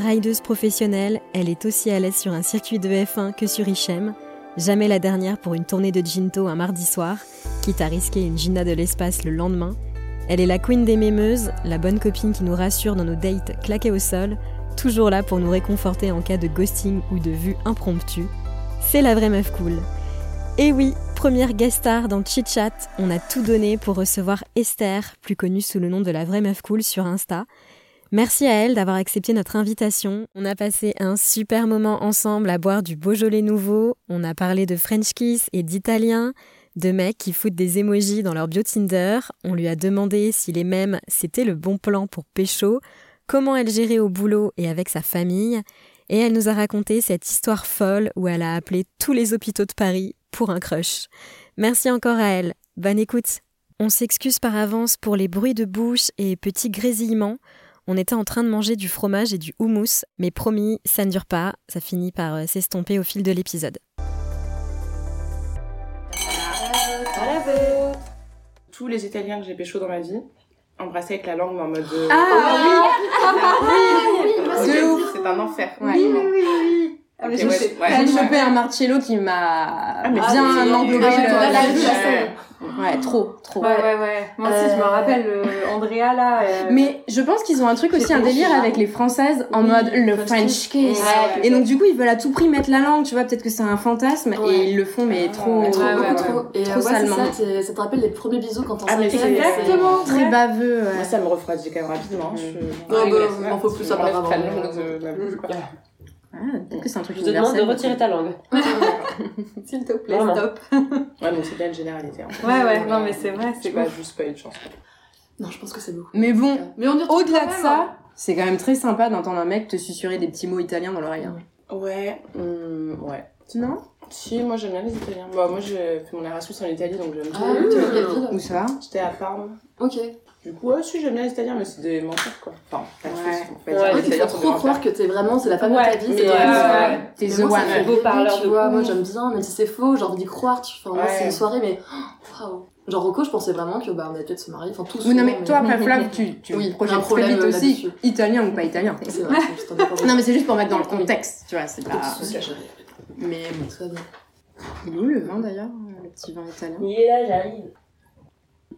Rideuse professionnelle, elle est aussi à l'aise sur un circuit de F1 que sur Ichem. Jamais la dernière pour une tournée de Ginto un mardi soir, quitte à risquer une Gina de l'espace le lendemain. Elle est la queen des mémeuses, la bonne copine qui nous rassure dans nos dates claquées au sol, toujours là pour nous réconforter en cas de ghosting ou de vue impromptue. C'est la vraie meuf cool. Et oui, première guest star dans Chit Chat, on a tout donné pour recevoir Esther, plus connue sous le nom de la vraie meuf cool sur Insta. Merci à elle d'avoir accepté notre invitation. On a passé un super moment ensemble à boire du Beaujolais nouveau. On a parlé de French kiss et d'italien, de mecs qui foutent des emojis dans leur bio Tinder. On lui a demandé si les mêmes c'était le bon plan pour pécho, comment elle gérait au boulot et avec sa famille. Et elle nous a raconté cette histoire folle où elle a appelé tous les hôpitaux de Paris pour un crush. Merci encore à elle. Bonne écoute. On s'excuse par avance pour les bruits de bouche et petits grésillements. On était en train de manger du fromage et du houmous, mais promis, ça ne dure pas, ça finit par euh, s'estomper au fil de l'épisode. Tous les Italiens que j'ai pécho dans ma vie, embrasser avec la langue en mode. euh, Ah, oui, De ouf. C'est un enfer. Ouais. Oui, oui, oui, oui. Ah, ouais, sais. ouais. J'ai chopé un Marcello qui m'a mais bien englobé. Ah vu la Ouais. trop, trop. Ouais, ouais, ouais. Moi aussi, je me Euh, rappelle euh, Andrea là. euh, Mais je pense qu'ils ont un truc aussi, un délire avec les françaises en Oui, mode le French kiss. Ouais, Et donc du coup ils veulent à tout prix mettre la langue, tu vois, peut-être que c'est un fantasme Ouais. et ils le font mais trop, ouais, Trop, ouais, beaucoup ouais. trop. Et Trop euh, salement. ça, ça te rappelle les premiers bisous quand on Ah, mais s'est c'est- Exactement. très ouais. baveux. ouais. Moi, ça me refroidit quand même rapidement. Je... Non, bah, il m'en faut plus, ça apparemment. Ah, peut-être que c'est un truc Je te demande de retirer ta langue. S'il te plaît, Vraiment. stop. Ouais, donc c'est bien une généralité. Ouais, ouais. Non, mais c'est vrai, c'est pas juste pas une chance. Non, je pense que c'est beaucoup. Mais bon, Mais au-delà de ça, hein. c'est quand même très sympa d'entendre un mec te susurrer des petits mots italiens dans l'oreille. hein. Ouais, hum, ouais. Non? Si, moi j'aime bien les Italiens. Bah, moi j'ai fait mon Erasmus en Italie donc j'aime Ah, bien. quelle ville Où ça J'étais à Parme. Ok. Du coup, ouais, si j'aime bien les Italiens, mais c'est des menteurs quoi. Enfin, pas Ouais. tous, en fait. Ouais, Les Italiens trop croire que t'es vraiment, c'est la femme Ouais, de ta vie, mais c'est. T'es Mais the one. Beau parleur tu de moi j'aime bien, même si c'est faux, j'ai envie d'y croire, tu... enfin, moi Ouais. c'est une soirée, mais oh, waouh. Genre Rocco, je pensais vraiment que bah on allait peut-être se marier, enfin tous. Oui, non mais toi après Flav, tu, tu Oui, projettes un très problème, vite euh, aussi, italien ou pas italien. C'est vrai, c'est juste un peu Non mais c'est juste pour mettre dans le contexte, tu vois, c'est pas... Mais bon. Tout va bien. Il est où le vin d'ailleurs, le petit vin italien? Il est là, j'arrive.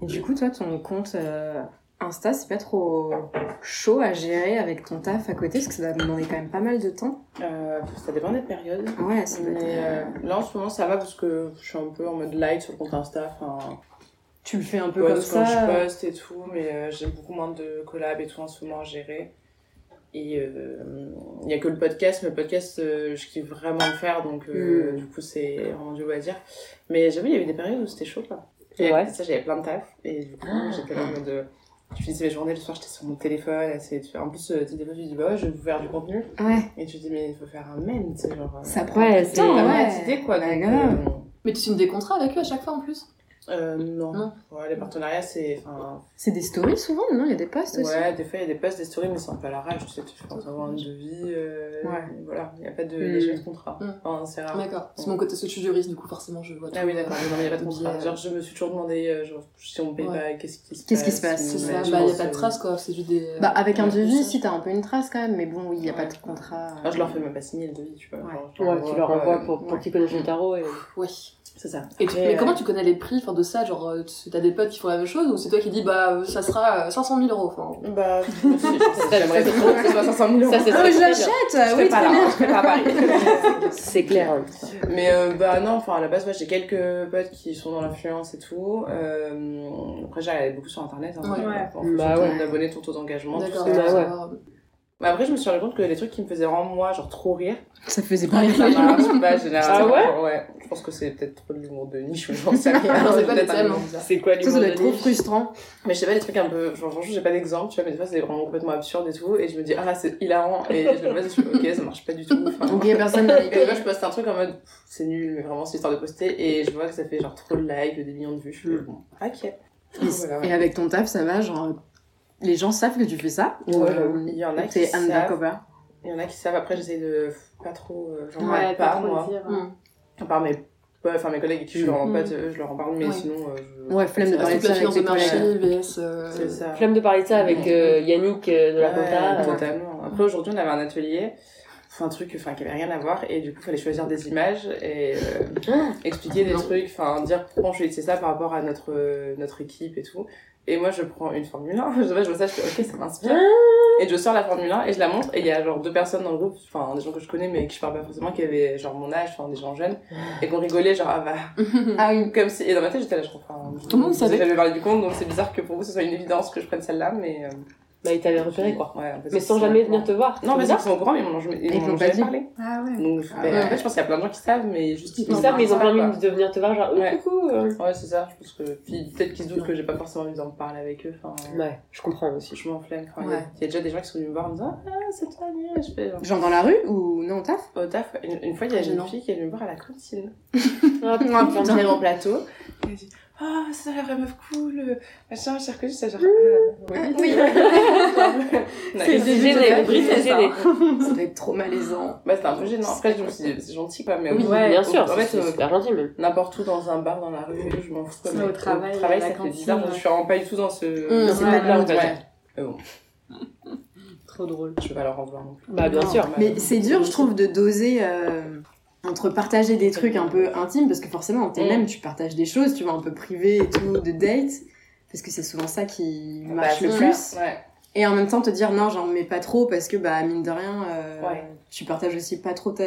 Et du coup, toi, ton compte euh, Insta, c'est pas trop chaud à gérer avec ton taf à côté, parce que ça va demander quand même pas mal de temps. Euh, ça dépend des périodes. Ouais, ça Mais être- euh, là en ce moment ça va parce que je suis un peu en mode light sur le compte Insta. Enfin, Tu le fais un peu poste comme quand ça. je poste et tout, mais euh, j'ai beaucoup moins de collabs et tout en ce moment à gérer. Et euh, il y a que le podcast, mais le podcast, euh, je kiffe vraiment le faire, donc euh, Mm. du coup, c'est vraiment du loisir. Mais j'avoue, il y avait des périodes où c'était chaud, quoi. Et Ouais. après ça, j'avais plein de taf, et du coup, j'étais là en mode. Je finissais mes journées, le soir, j'étais sur mon téléphone. En plus, tu des fois, tu dis, bah ouais, je vais vous faire du contenu. Ouais, Et tu dis, mais il faut faire un mème, tu sais, genre. ça prend Ouais, du c'est- ouais. pas d'idée, quoi. Donc, euh, Mais tu signes des contrats avec eux à chaque fois en plus? Euh, non. Non. Ouais, les partenariats, c'est. Enfin, C'est des stories souvent, non? Il y a des posts aussi? Ouais, des fois, il y a des posts, des stories, mais c'est un peu à l'arrache, tu sais, tu penses avoir un devis. Euh, Ouais. Voilà, il n'y a pas de, Mm. de, de contrat. Mm. Enfin, c'est rare. D'accord. C'est mon côté, parce que je suis juriste, du coup forcément je vois tout. Ah oui, d'accord, non, mais il n'y a pas de contrat. Genre, je me suis toujours demandé, euh, genre, si on paye Ouais. pas, qu'est-ce qui se passe Qu'est-ce qui se passe C'est ça, bah y a pense, pas de euh, trace quoi, c'est juste des. Bah, avec un des devis, si t'as un peu une trace quand même, mais bon, oui, il y a pas de contrat. Ah, je leur fais même pas signer le devis, tu vois. Ouais. tu leur envoies pour, qu'ils connaissent le tarot et... Oui. C'est ça. Et tu- mais euh, comment tu connais les prix enfin, de ça Genre, euh, tu- t'as des potes qui font la même chose ou c'est toi qui dis bah euh, ça sera euh, 500 000 euros enfin, Bah, j'aimerais trop que ce soit 500 000 euros. Ça, c'est Ah, mais je l'achète Oui, pas très là, bien je serais pas à Paris. C'est clair. Mais euh, bah non, enfin à la base, moi j'ai quelques potes qui sont dans l'influence et tout. Euh, après, j'ai regardé beaucoup sur internet. Hein, Ouais. en Ouais. fonction Bah de ton ouais. ton taux d'engagement. tout ça. Bah ouais. Mais après, je me suis rendu compte que les trucs qui me faisaient vraiment moi, genre trop rire, Ça faisait pas rire. ça marche pas généralement. Ah ouais Je pense que c'est peut-être trop de l'humour de niche ou j'en sais rien. C'est pas peut-être les un thèmes. humour bizarre. C'est quoi Ça, l'humour de être trop niche frustrant. Mais je sais pas, des trucs un peu. Genre, franchement, j'ai pas d'exemple, tu vois, mais des fois, c'est vraiment complètement absurde et tout. Et je me dis, ah, c'est hilarant. Et je me suis, ok, ça marche pas du tout. Enfin, Donc, il y a personne les Et là, je poste un truc en mode, c'est nul, mais vraiment, c'est histoire de poster. Et je vois que ça fait genre trop de likes, des millions de vues. Je fais, bon, ok. Et, Voilà, ouais. et avec ton taf, ça va, genre, les gens savent que tu fais ça ou Ouais, euh, il y en a qui t'es savent. undercover Il y en a qui savent. Après, j'essaie de pas trop. euh, J'en Ouais, parle pas, trop moi. dire. Mm. À part mes. ouais, Enfin, mes collègues qui je leur en Mm. pote, je leur en parle, mais Ouais. sinon. euh, je... Ouais, flemme de parler de ça de avec marché. VS. euh, ça. Flemme de parler de ça avec Yannick de la compta. totalement. Après, aujourd'hui, on avait un atelier, enfin, un truc enfin, qui avait rien à voir, et du coup, il fallait choisir des images et euh, expliquer des trucs, enfin, dire pourquoi on choisissait ça par rapport à notre, euh, notre équipe et tout. Et moi, je prends une Formule 1, je, vois, je vois ça, je fais ok, ça m'inspire. Et je sors la Formule 1 et je la montre, et il y a genre deux personnes dans le groupe, enfin, des gens que je connais, mais qui je parle pas forcément, qui avaient genre mon âge, enfin, des gens jeunes, et qu'on rigolait, genre, ah bah, Ah oui. comme si. Et dans ma tête, j'étais là, je crois, Tout le monde savait. J'avais parlé du compte, donc c'est bizarre que pour vous, ce soit une évidence que je prenne celle-là, mais. euh, Bah, il t'avait repéré quoi. Ouais, en fait, Mais sans jamais venir te voir. non, mais C'est ils sont au courant, mais ils m'en ont jamais, ils Ils parlé. Ah ouais. Donc, Ah ben, ouais. en fait, je pense qu'il y a plein de gens qui savent, mais juste Ils savent, mais ils ont pas envie de venir te voir, genre, oh, Ouais. coucou. euh. Ouais, c'est ça. Je pense que. Puis peut-être qu'ils se doutent que j'ai pas forcément envie d'en parler avec eux. Enfin, Ouais, je comprends aussi. je m'en flemme. Enfin, il y a- Ouais. Il y a déjà des gens qui sont venus me voir en me disant Ah, c'est toi, Mia. Je fais. genre, Genre dans la rue ou non au taf? Au taf, une, une fois, il y a une fille qui est venue me voir à la cantine. Ah, putain. En plateau. Elle me dit Ah, c'est la vraie meuf cool. euh, Machin, j'ai reconnu ça. Genre, ah, oui. Oui. C'est gêné, c'est gêné. Ça doit être trop malaisant. Bah, c'était un peu gênant. Après, je me suis dit C'est gentil, quoi. Mais Oui, ouais, bien sûr, En fait, c'est euh, super gentil n'importe où dans un bar dans la rue je m'en fous au travail, travail à la ça fait bizarre ouais. je suis vraiment pas du tout dans ce Mmh, dans c'est ce pas ouais. Mais bon Trop drôle. je vais pas leur en vouloir non plus Bah, bien sûr. Mais c'est dur, je trouve, de doser euh, entre partager des trucs un peu intimes, parce que forcément, t'es Mm. même, tu partages des choses, tu vois, un peu privées et tout, de date, parce que c'est souvent ça qui Bah, marche le ça. plus. ouais Et en même temps, te dire non, j'en mets pas trop, parce que, bah, mine de rien, euh, Ouais. tu partages aussi pas trop ta,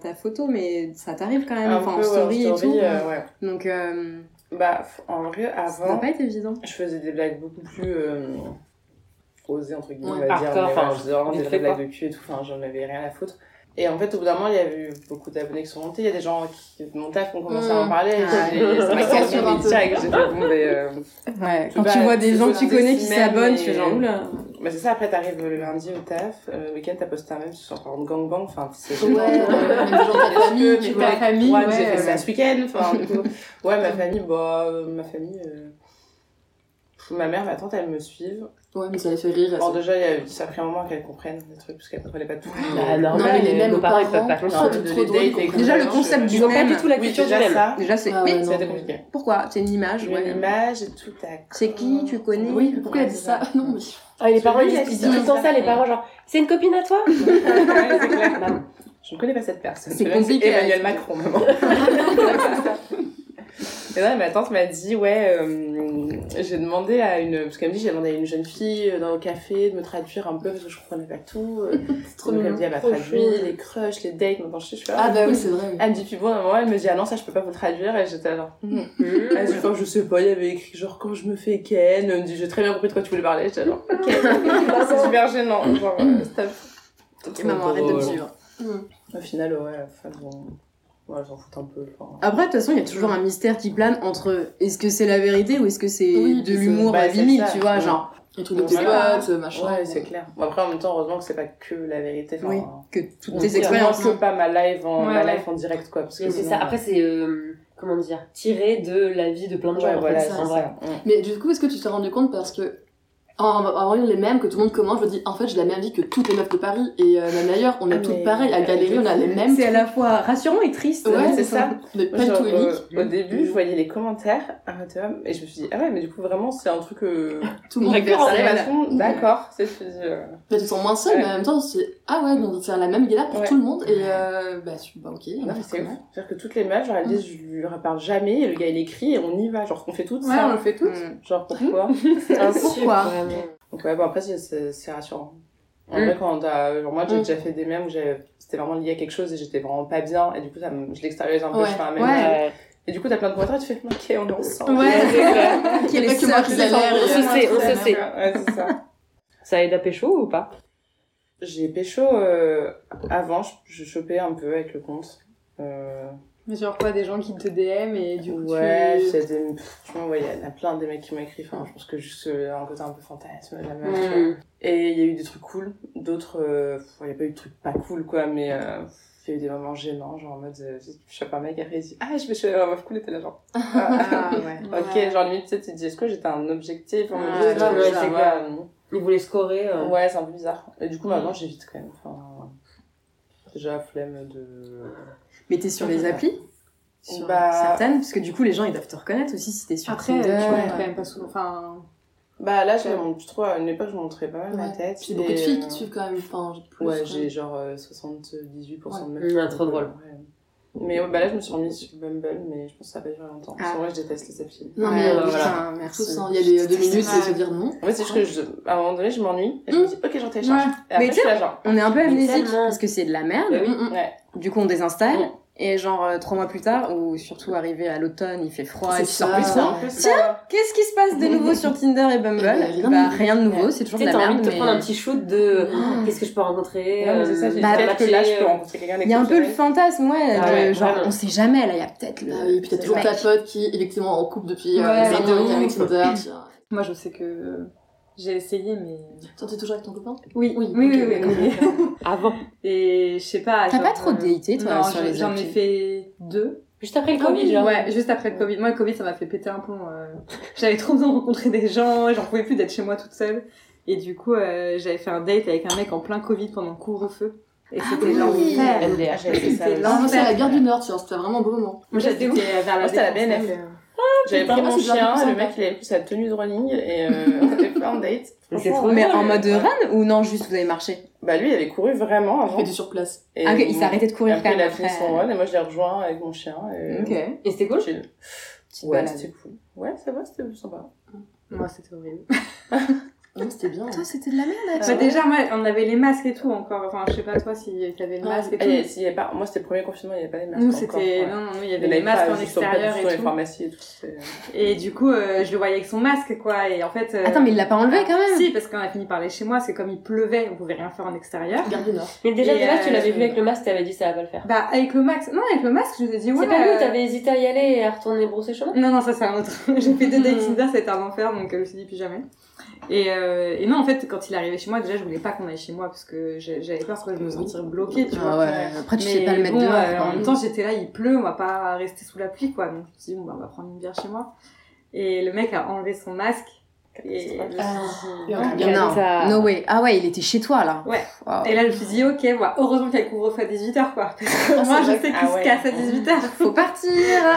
ta photo, mais ça t'arrive quand même, un enfin, en peu ouais, story, en et tout. story, euh, ouais Donc, euh, bah en vrai ça doit avant pas être évident. je faisais des blagues beaucoup plus euh, osées entre guillemets Ouais, on va dire mais voilà, enfin, je faisais vraiment des blagues de cul et tout enfin j'en avais rien à foutre et en fait au bout d'un moment il y avait eu beaucoup d'abonnés qui sont montés il y a des gens qui de mon taf qui ont commencé à en Mm. parler. Et Ah, j'ai- ça m'a cassé un direct j'ai fait bon ben euh, Ouais, quand tu vois des gens que tu des connais qui s'abonnent, tu fais mais- genre, oula. Bah c'est ça, après t'arrives le lundi au taf, euh, le week-end t'as posté un même sur par exemple gangbang, enfin c'est Ouais, même des gens de ta famille, tu tu vois. vois, famille, ouais, ouais, j'ai fait ça ce week-end, enfin du coup, ouais ma famille, bah euh, ma famille, euh, ma mère, ma tante elles me suivent. Ouais, mais ça les fait rire. Bon elles déjà il y a- ça a pris un moment qu'elles comprennent des trucs parce qu'elles comprenaient pas tout. Bah, Non, normal, mais les mêmes parents, ils parents, peuvent pas trop Déjà, le concept du Ils ont pas du tout la culture du déjà même. ça, Déjà, c'est. Ah non. c'était compliqué. pourquoi? C'est une image, une image tout à C'est qui? Tu connais? Oui, pourquoi il a dit ça? Non, mais. Ah, les parents, ils disent dit ils disent tout le temps ça, les parents, genre, c'est une copine à toi? Je ne connais pas cette personne. C'est compliqué Emmanuel. Macron, maman. Et là, ma tante m'a dit, ouais, euh, j'ai demandé à une, parce qu'elle me dit, j'ai demandé à une jeune fille euh, dans le café de me traduire un peu parce que je comprenais pas tout. euh. C'est trop Donc elle me dit, elle m'a traduit les crushs, les dates, maintenant je sais, je fais, Ah, bah oui, c'est vrai. Elle me dit, puis bon, à un moment, elle me dit, ah non, ça, je peux pas vous le traduire. Et j'étais genre, Mmh. elle me dit, je sais pas, il y avait écrit, genre, quand je me fais ken. Elle me dit, j'ai très bien compris de quoi tu voulais parler. J'étais genre, ok. c'est super gênant. Genre, stop. Ok, maman, arrête de me suivre. Au final, ouais, enfin, bon. Ouais, j'en foutent un peu. enfin. Après, de toute façon, il y a toujours un mystère qui plane entre est-ce que c'est la vérité ou est-ce que c'est Oui, de l'humour bah, à c'est 10 000, ça. tu vois, Ouais. genre, Les trucs de potes, machin. Ouais, c'est clair. Bon, après, en même temps, heureusement que c'est pas que la vérité. Enfin, Oui, que toutes on tes expériences. que pas ma live en, Ouais, ma ouais. life en direct, quoi. Parce que Et c'est sinon, ça. Après, c'est, euh, comment dire, tiré de la vie de plein de gens, en voilà, fait, c'est en vrai. ça. Mm. Mais du coup, est-ce que tu t'es rendu compte parce que en, en voyant les mêmes que tout le monde commente, je me dis en fait j'ai la même vie que toutes les meufs de Paris et euh, même d'ailleurs on est Ah, toutes pareilles à Galérie, on a les mêmes. C'est à la fois rassurant et triste. Ouais, c'est ça. Mais pas du Genre, tout euh, unique. au début, je voyais les commentaires et je me suis dit, ah ouais, mais du coup, vraiment, c'est un truc. Euh... Tout le monde tout monde. D'accord, c'est ce que je dis. euh. Mais tu te sens moins seule, Ouais. mais en même temps c'est ah ouais, donc c'est la même galère pour Ouais. tout le monde et euh, bah, tu... bah ok. on Non, mais faire c'est ouf. C'est-à-dire que toutes les meufs, genre, elles disent, je lui reparle jamais et le gars, il écrit et on y va. Genre, on fait tout Ouais, ça. on le fait toutes. Mm. Genre, pourquoi C'est un sucre, Pourquoi Donc ouais, bon après c'est- rassurant. En Mm. vrai quand t'as... Genre moi j'ai Mm. déjà fait des mèmes où j'ai- c'était vraiment lié à quelque chose et j'étais vraiment pas bien et du coup ça me... je l'extériorise un peu, Ouais. je fais un mème. Ouais. Et du coup t'as plein de commentaires et tu fais ok on est ensemble. Ouais. C'est. Qui est pas les que moi qui On se sait, on se sait. Ouais c'est ça. Ça aide à pécho ou pas? J'ai pécho euh, avant, je, je chopais un peu avec le compte. Euh, Mais genre quoi, des gens qui te DM et du coup ouais, tu... j'ai des... franchement, ouais, il y en a plein des mecs qui m'ont écrit. Enfin, je pense que juste euh, un côté un peu fantasme, la meuf. Mm. Et il y a eu des trucs cool, d'autres, euh, il y a pas eu de trucs pas cool, quoi, mais euh, il y a eu des moments gênants, genre en mode, euh, tu chopes un mec, après il dit, ah, je vais choper un meuf cool, et t'es là, genre, ah, Ah ouais. ok, Ouais. genre limite, tu te dis, est-ce que j'étais un objectif en Ah, je- ouais, je- ouais, je- c'est ouais, clair. Ils voulaient scorer. euh. Ouais, c'est un peu bizarre. Et du coup, maintenant, j'évite quand même. Enfin, déjà, flemme de. Mais t'es sur les applis sur Bah- certaines parce que du coup les gens ils doivent te reconnaître aussi si t'es sur Après, tu Tinder. montres quand même pas souvent. Enfin, Bah là, je me montre plus trop. À une époque, je montrais pas mal ma Ouais. tête. Puis beaucoup de filles euh, qui te suivent quand même. Enfin, j'ai plus. Ouais, j'ai genre euh, 78% de Ouais. meufs. Ouais, trop drôle. Mais ouais, bah là, je me suis remise sur Bumble, mais je pense que ça va durer longtemps. Ah. Que moi, je déteste les applis. Non, mais euh, voilà. putain, Tout merci. ça, il y a les deux minutes, c'est se dire non. En fait, c'est juste que je, à un moment donné, je m'ennuie. Et je me dis, ok, j'en télécharge. Ouais. Et après, Mais je suis là, genre. On est un peu amnésique parce que c'est de la merde. Bah oui. Mm, mm. Ouais. Du coup on désinstalle Mm. Et genre euh, trois mois plus tard ou surtout arrivé à l'automne il fait froid et tu sors ça. plus peu Tiens, ça. Qu'est-ce qui se passe de nouveau sur Tinder et Bumble rien de Bah nouveau. rien de nouveau, c'est toujours Tu de la t'as envie merde. de te prendre un mais- petit shoot de Mm. qu'est-ce que je peux rencontrer. Mais ça, euh, bah, peut-être que là, je peux rencontrer quelqu'un Il y a un peu le fantasme, ouais, Ah de ouais, genre vraiment. on sait jamais, là il y a peut-être le. Ah oui, le toujours ta pote qui est effectivement en couple depuis euh, Ouais, de ouf. avec Tinder. moi je sais que j'ai essayé, mais. Toi, t'es toujours avec ton copain? Oui, Oui, oui, oui, oui, oui. Avant. Et je sais pas. T'as genre, pas trop euh, daté toi non, sur les j'en ai fait deux. Juste après le Ah Covid, oui, genre. Ouais, juste après le Covid. Moi, le Covid, ça m'a fait péter un plomb. euh. J'avais trop besoin de rencontrer des gens, j'en pouvais plus d'être chez moi toute seule. Et du coup, euh, j'avais fait un date avec un mec en plein Covid pendant le couvre-feu. Et c'était oui. l'enfer. Ah, C'était l'enfer. Ah, la gare du Nord, tu vois, c'était vraiment un beau moment. Moi, j'étais vers la BNF. Euh, J'avais pris ah, mon chien, le mec il avait pris sa tenue de running et euh, on avait fait un date. Mais c'est trop Mais en mode run ou non, juste vous avez marché Bah lui il avait couru vraiment avant. fais du sur place. Et Ah, ok, il s'est arrêté de courir après, quand il a même fini après. son run et moi je l'ai rejoint avec mon chien. Et... Ok. Et c'était cool Ouais, c'était cool. Ouais, ça va, c'était sympa. Moi, c'était horrible. Non, c'était bien. Toi c'était de la merde Ah Bah, ouais. déjà, moi, on avait les masques et tout encore. Enfin, je sais pas toi si t'avais le masque et Ah, tout. avait pas... Moi c'était le premier confinement, il n'y avait pas les masques. Nous, encore, c'était. ouais. Non, non, non, il y avait les masques pas, en extérieur et les tout. pharmacies et tout. c'est- Et du coup, euh, je le voyais avec son masque, quoi. Et en fait. euh, Attends mais il l'a pas enlevé quand même Si, parce qu'on a fini par aller chez moi, c'est comme il pleuvait, on pouvait rien faire en extérieur. Gare du Nord. Mais déjà, Et, déjà, tu euh, l'avais vu avec le masque, t'avais dit ça va pas le faire. Bah, avec le masque, non, avec le masque, je vous ai dit, ouais. C'est pas lui euh, où t'avais hésité à y aller et à retourner brosser chemin Non, non, ça c'est un autre. J'ai fait deux dates. Tinder, c'était un enfer, donc euh, je me suis dit plus jamais. Et, euh, et non, en fait, quand il est arrivé chez moi, déjà, je voulais pas qu'on aille chez moi parce que j'avais peur que je me sentir bloquée, tu vois. Ah ouais, après tu sais pas le mettre bon, dehors. euh, en même temps, j'étais là, il pleut, on va pas rester sous la pluie, quoi. Donc, je me suis dit, bon, bah, on va prendre une bière chez moi. Et le mec a enlevé son masque. Et, Ah, Non, no way. Ah ouais, il était chez toi là. Ouais. Wow. et là, je me suis dit, ok, bah, heureusement qu'il y a le couvre-feu à 18h, quoi. Parce que Ah, moi, je sais que- qu'il ah se ouais. casse à 18h. Faut partir,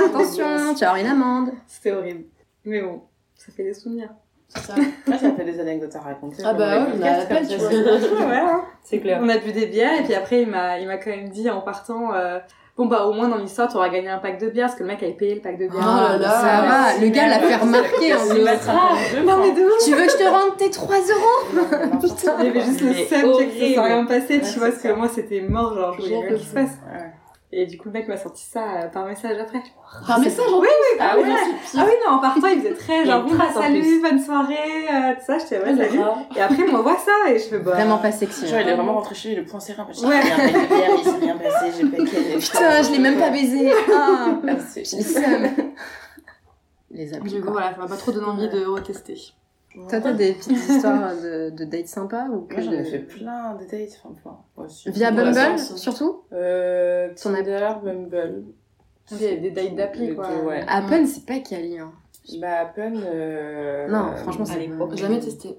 attention, tu vas avoir une amende. C'était horrible. Mais bon, ça fait des souvenirs. C'est ça. Moi ça fait des anecdotes à raconter. Ah bah ouais, on a comme tu vois. c'est- ouais, hein. C'est clair. On a bu des bières et puis après il m'a il m'a quand même dit en partant euh, bon bah au moins dans l'histoire tu auras gagné un pack de bières parce que le mec avait payé le pack de bières. Oh là là. ça va, le gars l'a fait remarquer en peu de Non mais de. Tu veux que je te rende tes 3 euros Putain. Il y avait juste le seum que ça s'est rien passé Ouais, tu vois parce que moi c'était mort genre je voulais rien qu'il se passe. Et du coup le mec m'a sorti ça euh, par message après. Par message, en Oui oui Ah ah, ouais. ah oui non en partant il faisait très genre bon bah salut plus. bonne soirée euh, tout ça j'étais ouais salut. Et après il m'envoie ça et je fais bah Vraiment pas sexy. Genre, hein. il est vraiment rentré chez lui, le point serré, un peu. Ouais. Il s'est rien passé, j'ai payé. Putain, je l'ai même pas baisé. Ah, Ah, c'est- j'ai le seum. Les applis. Du coup, voilà, ça m'a pas trop donné envie de retester. Toi, t'as des petites histoires de, de dates sympas ou que Moi, j'en ai fait plein de dates, enfin, plein. Ouais, si. Via Bumble, surtout Euh, Tinder, Bumble. des, des dates d'appli quoi. ouais. Appen, c'est pas Cali. Hein. Bah, à peine. euh, Non, franchement, à c'est jamais testé.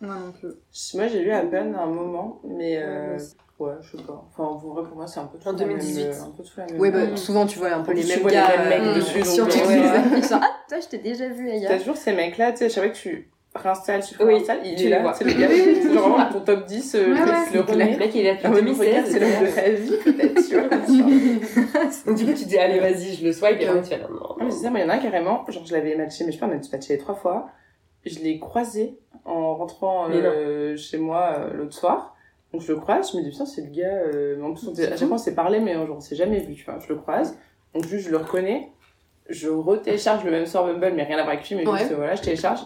Moi non plus. Moi, j'ai eu à peine un moment, mais. Ouais, Euh... aussi. Ouais, je sais pas. Enfin, en vrai, pour moi, c'est un peu tout En la même- 2018. Un peu tout la même. Ouais, bah, souvent, tu vois un peu les mêmes vois les gars mêmes mecs euh, dessus, sur euh, toutes les. Genre, ah, toi, je t'ai déjà vu T'as ailleurs. toujours ces mecs-là, tu sais, chaque fois que tu réinstalles, tu Oui, réinstalles, il tu est les là, c'est le gars, c'est genre vraiment ton top 10, euh, Ouais, le- ouais, le mec, il est là depuis ouais, mais regarde, 2016. c'est l'homme de ta vie, peut-être, tu vois. Du coup, tu dis, allez, vas-y, je le swipe, et après, tu fais, non, non. Ah, mais c'est ça, moi, il y en a un carrément, genre, je l'avais matché, mais je sais pas, on a matché trois fois. Je l'ai croisé en rentrant euh, chez moi euh, l'autre soir. Donc, je le croise, je me dis, putain, c'est le gars. euh, En plus, on s'est- à chaque fois, on s'est parlé, mais genre, on s'est jamais vu, tu vois. Je le croise, donc juste, je le reconnais. Je retélécharge le même soir Bumble, mais rien à voir avec lui, mais juste, euh, voilà, je télécharge.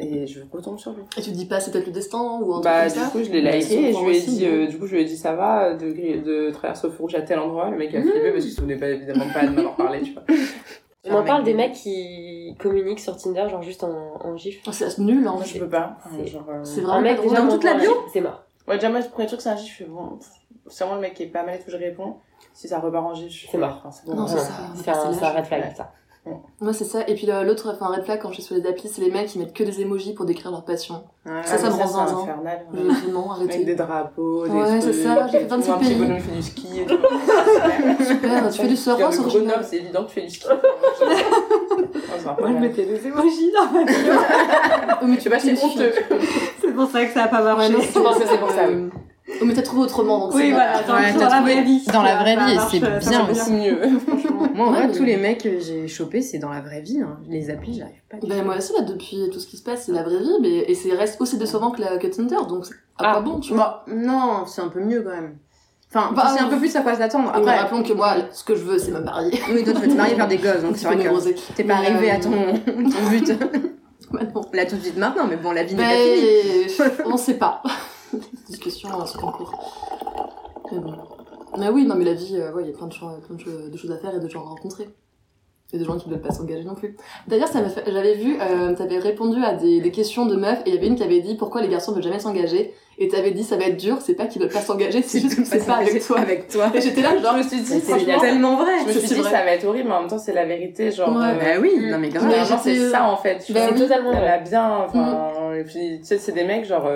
Et je retombe sur lui. Et tu te dis pas c'est peut-être le destin ou un Bah, truc du comme ça coup, je l'ai liké et je lui ai dit, mais- euh, du coup, je lui ai dit, ça va, de, de traverser au feu rouge à tel endroit. Le mec a flippé parce qu'il se souvenait pas, évidemment pas de m'avoir parlé, tu vois. On en parle des mecs qui communiquent sur Tinder, genre juste en, en gif. Oh, C'est nul, hein. Moi, je peux pas. C'est- euh, C'est Un vraiment mec déjà dans toute la bio C'est mort. Ouais, déjà, moi, le premier truc, c'est un gif, je fais bon, c'est vraiment le mec qui est pas mal et tout, je réponds. Si ça repart en gif, je C'est fais, mort. enfin, c'est bon. Non, c'est ça. C'est un, c'est red flag, ça. Moi, c'est ça. Et puis l'autre, enfin, red flag quand je suis sur les applis, c'est les mecs qui mettent que des emojis pour décrire leur passion. Ça, ça me rend c'est zinzin. infernal. Je ouais. dis non, Avec des arrêtez. drapeaux, des Ouais, c'est ça, j'ai fait tu 26 vois un petit pays. bonhomme fait du ski et tout. Super, tu fais du surf, sur Grenoble, c'est évident que tu fais du ski. Moi, je mettais des émojis dans ma bio. Oh, mais tu vois, c'est honteux. c'est pour ça que ça a pas marché. Ouais, Je pense que c'est pour ça, euh, Oh, mais t'as trouvé autrement, donc oui, c'est voilà, pas- dans, Ouais, dans t'as la vraie vie. dans la vraie vie, c'est bien C'est mieux. Moi, en Ouais, vrai, tous les mecs que j'ai chopés, c'est dans la vraie vie. hein. Les applis, j'arrive pas. Ben, tout. moi aussi, là, depuis tout ce qui se passe, c'est la vraie vie, mais, et c'est reste aussi décevant que, la, que Tinder, donc c'est à Ah. quoi bon, tu vois. Bah, non, c'est un peu mieux quand même. Enfin, Bah, sais un peu plus à quoi s'attendre. Après, rappelons que moi, ce que je veux, c'est me marier. oui, toi, tu veux te marier, faire des gosses, donc c'est vrai que t'es pas arrivé euh, à ton, ton but. Maintenant. Là, tout de suite maintenant, mais bon, la vie n'est pas finie. Mais on sait pas. Discussion euh, sur concours. Mais bon. Mais oui, non, mais la vie, euh, ouais, il y a plein de, choses, plein de choses- de choses à faire et de gens à rencontrer. Et de gens qui ne veulent pas s'engager non plus. D'ailleurs, ça m'a fait... j'avais vu, euh, t'avais répondu à des, des questions de meufs et il y avait une qui avait dit pourquoi les garçons veulent jamais s'engager? Et t'avais dit ça va être dur, c'est pas qu'ils veulent pas s'engager, c'est juste que c'est pas avec toi. Avec toi. Et j'étais là, genre, Je me suis dit, C'est tellement vrai. je me C'est suis dit, vrai. ça va être horrible, mais en même temps, c'est la vérité. Genre, Ouais. euh, Bah oui, non mais grave. Mais Genre, c'est ça en fait. Bah oui. totalement Elle a bien. Enfin, et puis, tu sais, c'est des mecs, genre.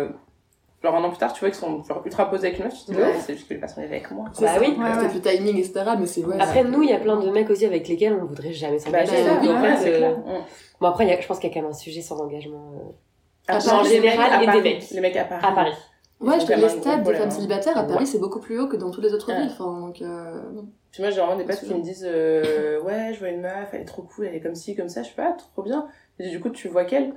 Euh, Genre un an plus tard, tu vois qu'ils sont genre, ultra posés avec une meuf, tu te dis, Ouais. ouais, c'est juste que les personnes étaient avec moi. Bah ça. oui. Ouais, Peut-être le timing, etc. Mais c'est ouais. Après, nous, il y a plein de mecs aussi avec lesquels on voudrait jamais Bah, s'engager. oui, en ouais, fait, euh, clair. Bon, après, il y a- je pense qu'il y a quand même un sujet sans engagement. euh, À En Paris, général, et des mecs. Les mecs à Paris. À Paris. Ouais, je les stats des femmes hein. célibataires à Paris, Ouais. c'est beaucoup plus haut que dans toutes les autres Ouais. villes. Enfin, donc, euh. Puis moi, j'ai vraiment des potes qui me disent, euh, ouais, je vois une meuf, elle est trop cool, elle est comme ci, comme ça. Je sais pas, trop bien. Et du coup, tu vois qu'elle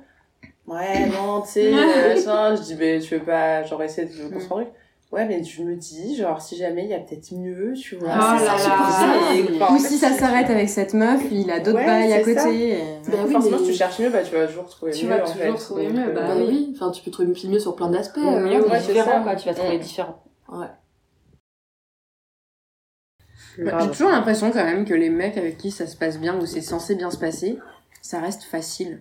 Ouais, non, tu sais, euh, machin. Je dis, mais tu veux pas, genre, essayer de construire un truc Ouais, mais je me dis, genre, si jamais il y a peut-être mieux, tu vois. Ah c'est ça, c'est ça. Ou fait, si ça tu- s'arrête avec cette meuf, il a d'autres Ouais, bails à côté. et- Bah oui, forcément, mais- si tu cherches mieux, bah, tu vas toujours trouver Tu mieux. vas en toujours fait. trouver mieux, euh, bah Bah oui, enfin, tu peux trouver mieux sur plein d'aspects. Euh, mieux ou ouais, c'est différent, ça. quoi. Tu vas trouver Mm. différent. Ouais. Bah. J'ai toujours l'impression quand même que les mecs avec qui ça se passe bien ou c'est censé bien se passer, ça reste facile.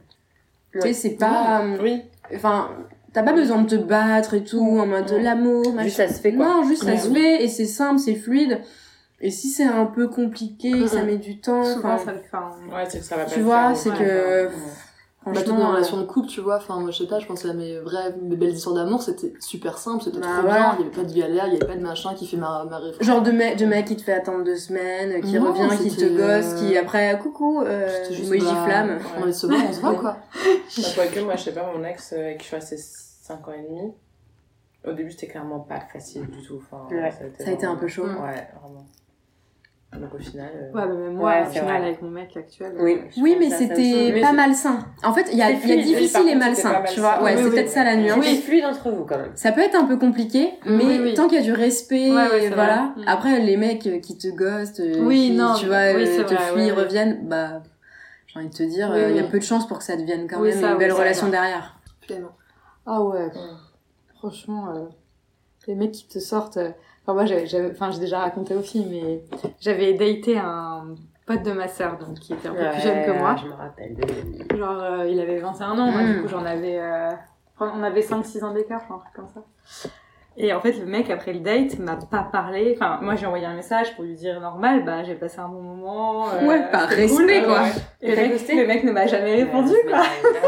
Tu sais, c'est pas. euh, Oui. Enfin, t'as pas besoin de te battre et tout, en mode de l'amour, machin. Juste ça se fait, quoi. Non, juste ça se fait et c'est simple, c'est fluide. Et si c'est un peu compliqué, ça met du temps, Souvent, ça le fait. Ouais, c'est que ça va pas tu vois, c'est ouais. que. Bah, toutes mes euh, relations de couple, tu vois, enfin, moi, je sais pas, je pense à mes vraies, mes belles histoires d'amour, c'était super simple, c'était Bah, trop voilà. bien, il y avait pas de galère, il y avait pas de machin qui fait ma, ma réflexion. Genre de, mec de mec qui te fait attendre deux semaines, qui Non, revient, qui te gosse, euh, qui après, coucou, euh, emoji bah, flamme. On se voir, on se voit, quoi. Bah, quoique, moi, je sais pas, mon ex, euh, avec qui je suis restée 5 ans et demi, au début, c'était clairement pas facile du tout. Enfin, Ouais. ça a été, Ça a été un peu chaud. Ouais, vraiment. Donc, au final. euh, Ouais, mais même moi, Ouais, au final, vrai. avec mon mec actuel. Oui. euh, Oui, pense mais c'était Mais pas malsain. En fait, il y a, y a. Oui, difficile et malsain, tu vois. Ouais, Oui, c'est oui, peut-être oui. ça la nuance. C'est fluide entre vous, quand même. Ça peut être un peu compliqué, mais Oui, oui. tant qu'il y a du respect, Ouais, ouais, c'est voilà. vrai. Mm. Après, les mecs qui te ghostent, euh, Oui, qui, non, tu vois, oui, te fuient, reviennent, bah, j'ai envie de te dire, Oui, il y a oui. peu de chances pour que ça devienne quand Oui, même une oui, belle relation derrière. Ah ouais, Mm. franchement, les mecs qui te sortent. Enfin, moi, j'avais, j'avais- enfin, j'ai déjà raconté filles, mais j'avais daté un pote de ma sœur, donc qui était un peu plus jeune que moi. Je me rappelle de. Genre, euh, il avait 21 ans, moi, Mm. du coup, j'en avais. euh, on avait 5-6 ans d'écart, un truc comme ça. Et en fait, le mec, après le date, m'a pas parlé. Enfin, moi, j'ai envoyé un message pour lui dire normal, bah, j'ai passé un bon moment. euh, Ouais, par respect, cool. quoi. Ouais. Et le mec, le mec ne m'a jamais répondu, quoi.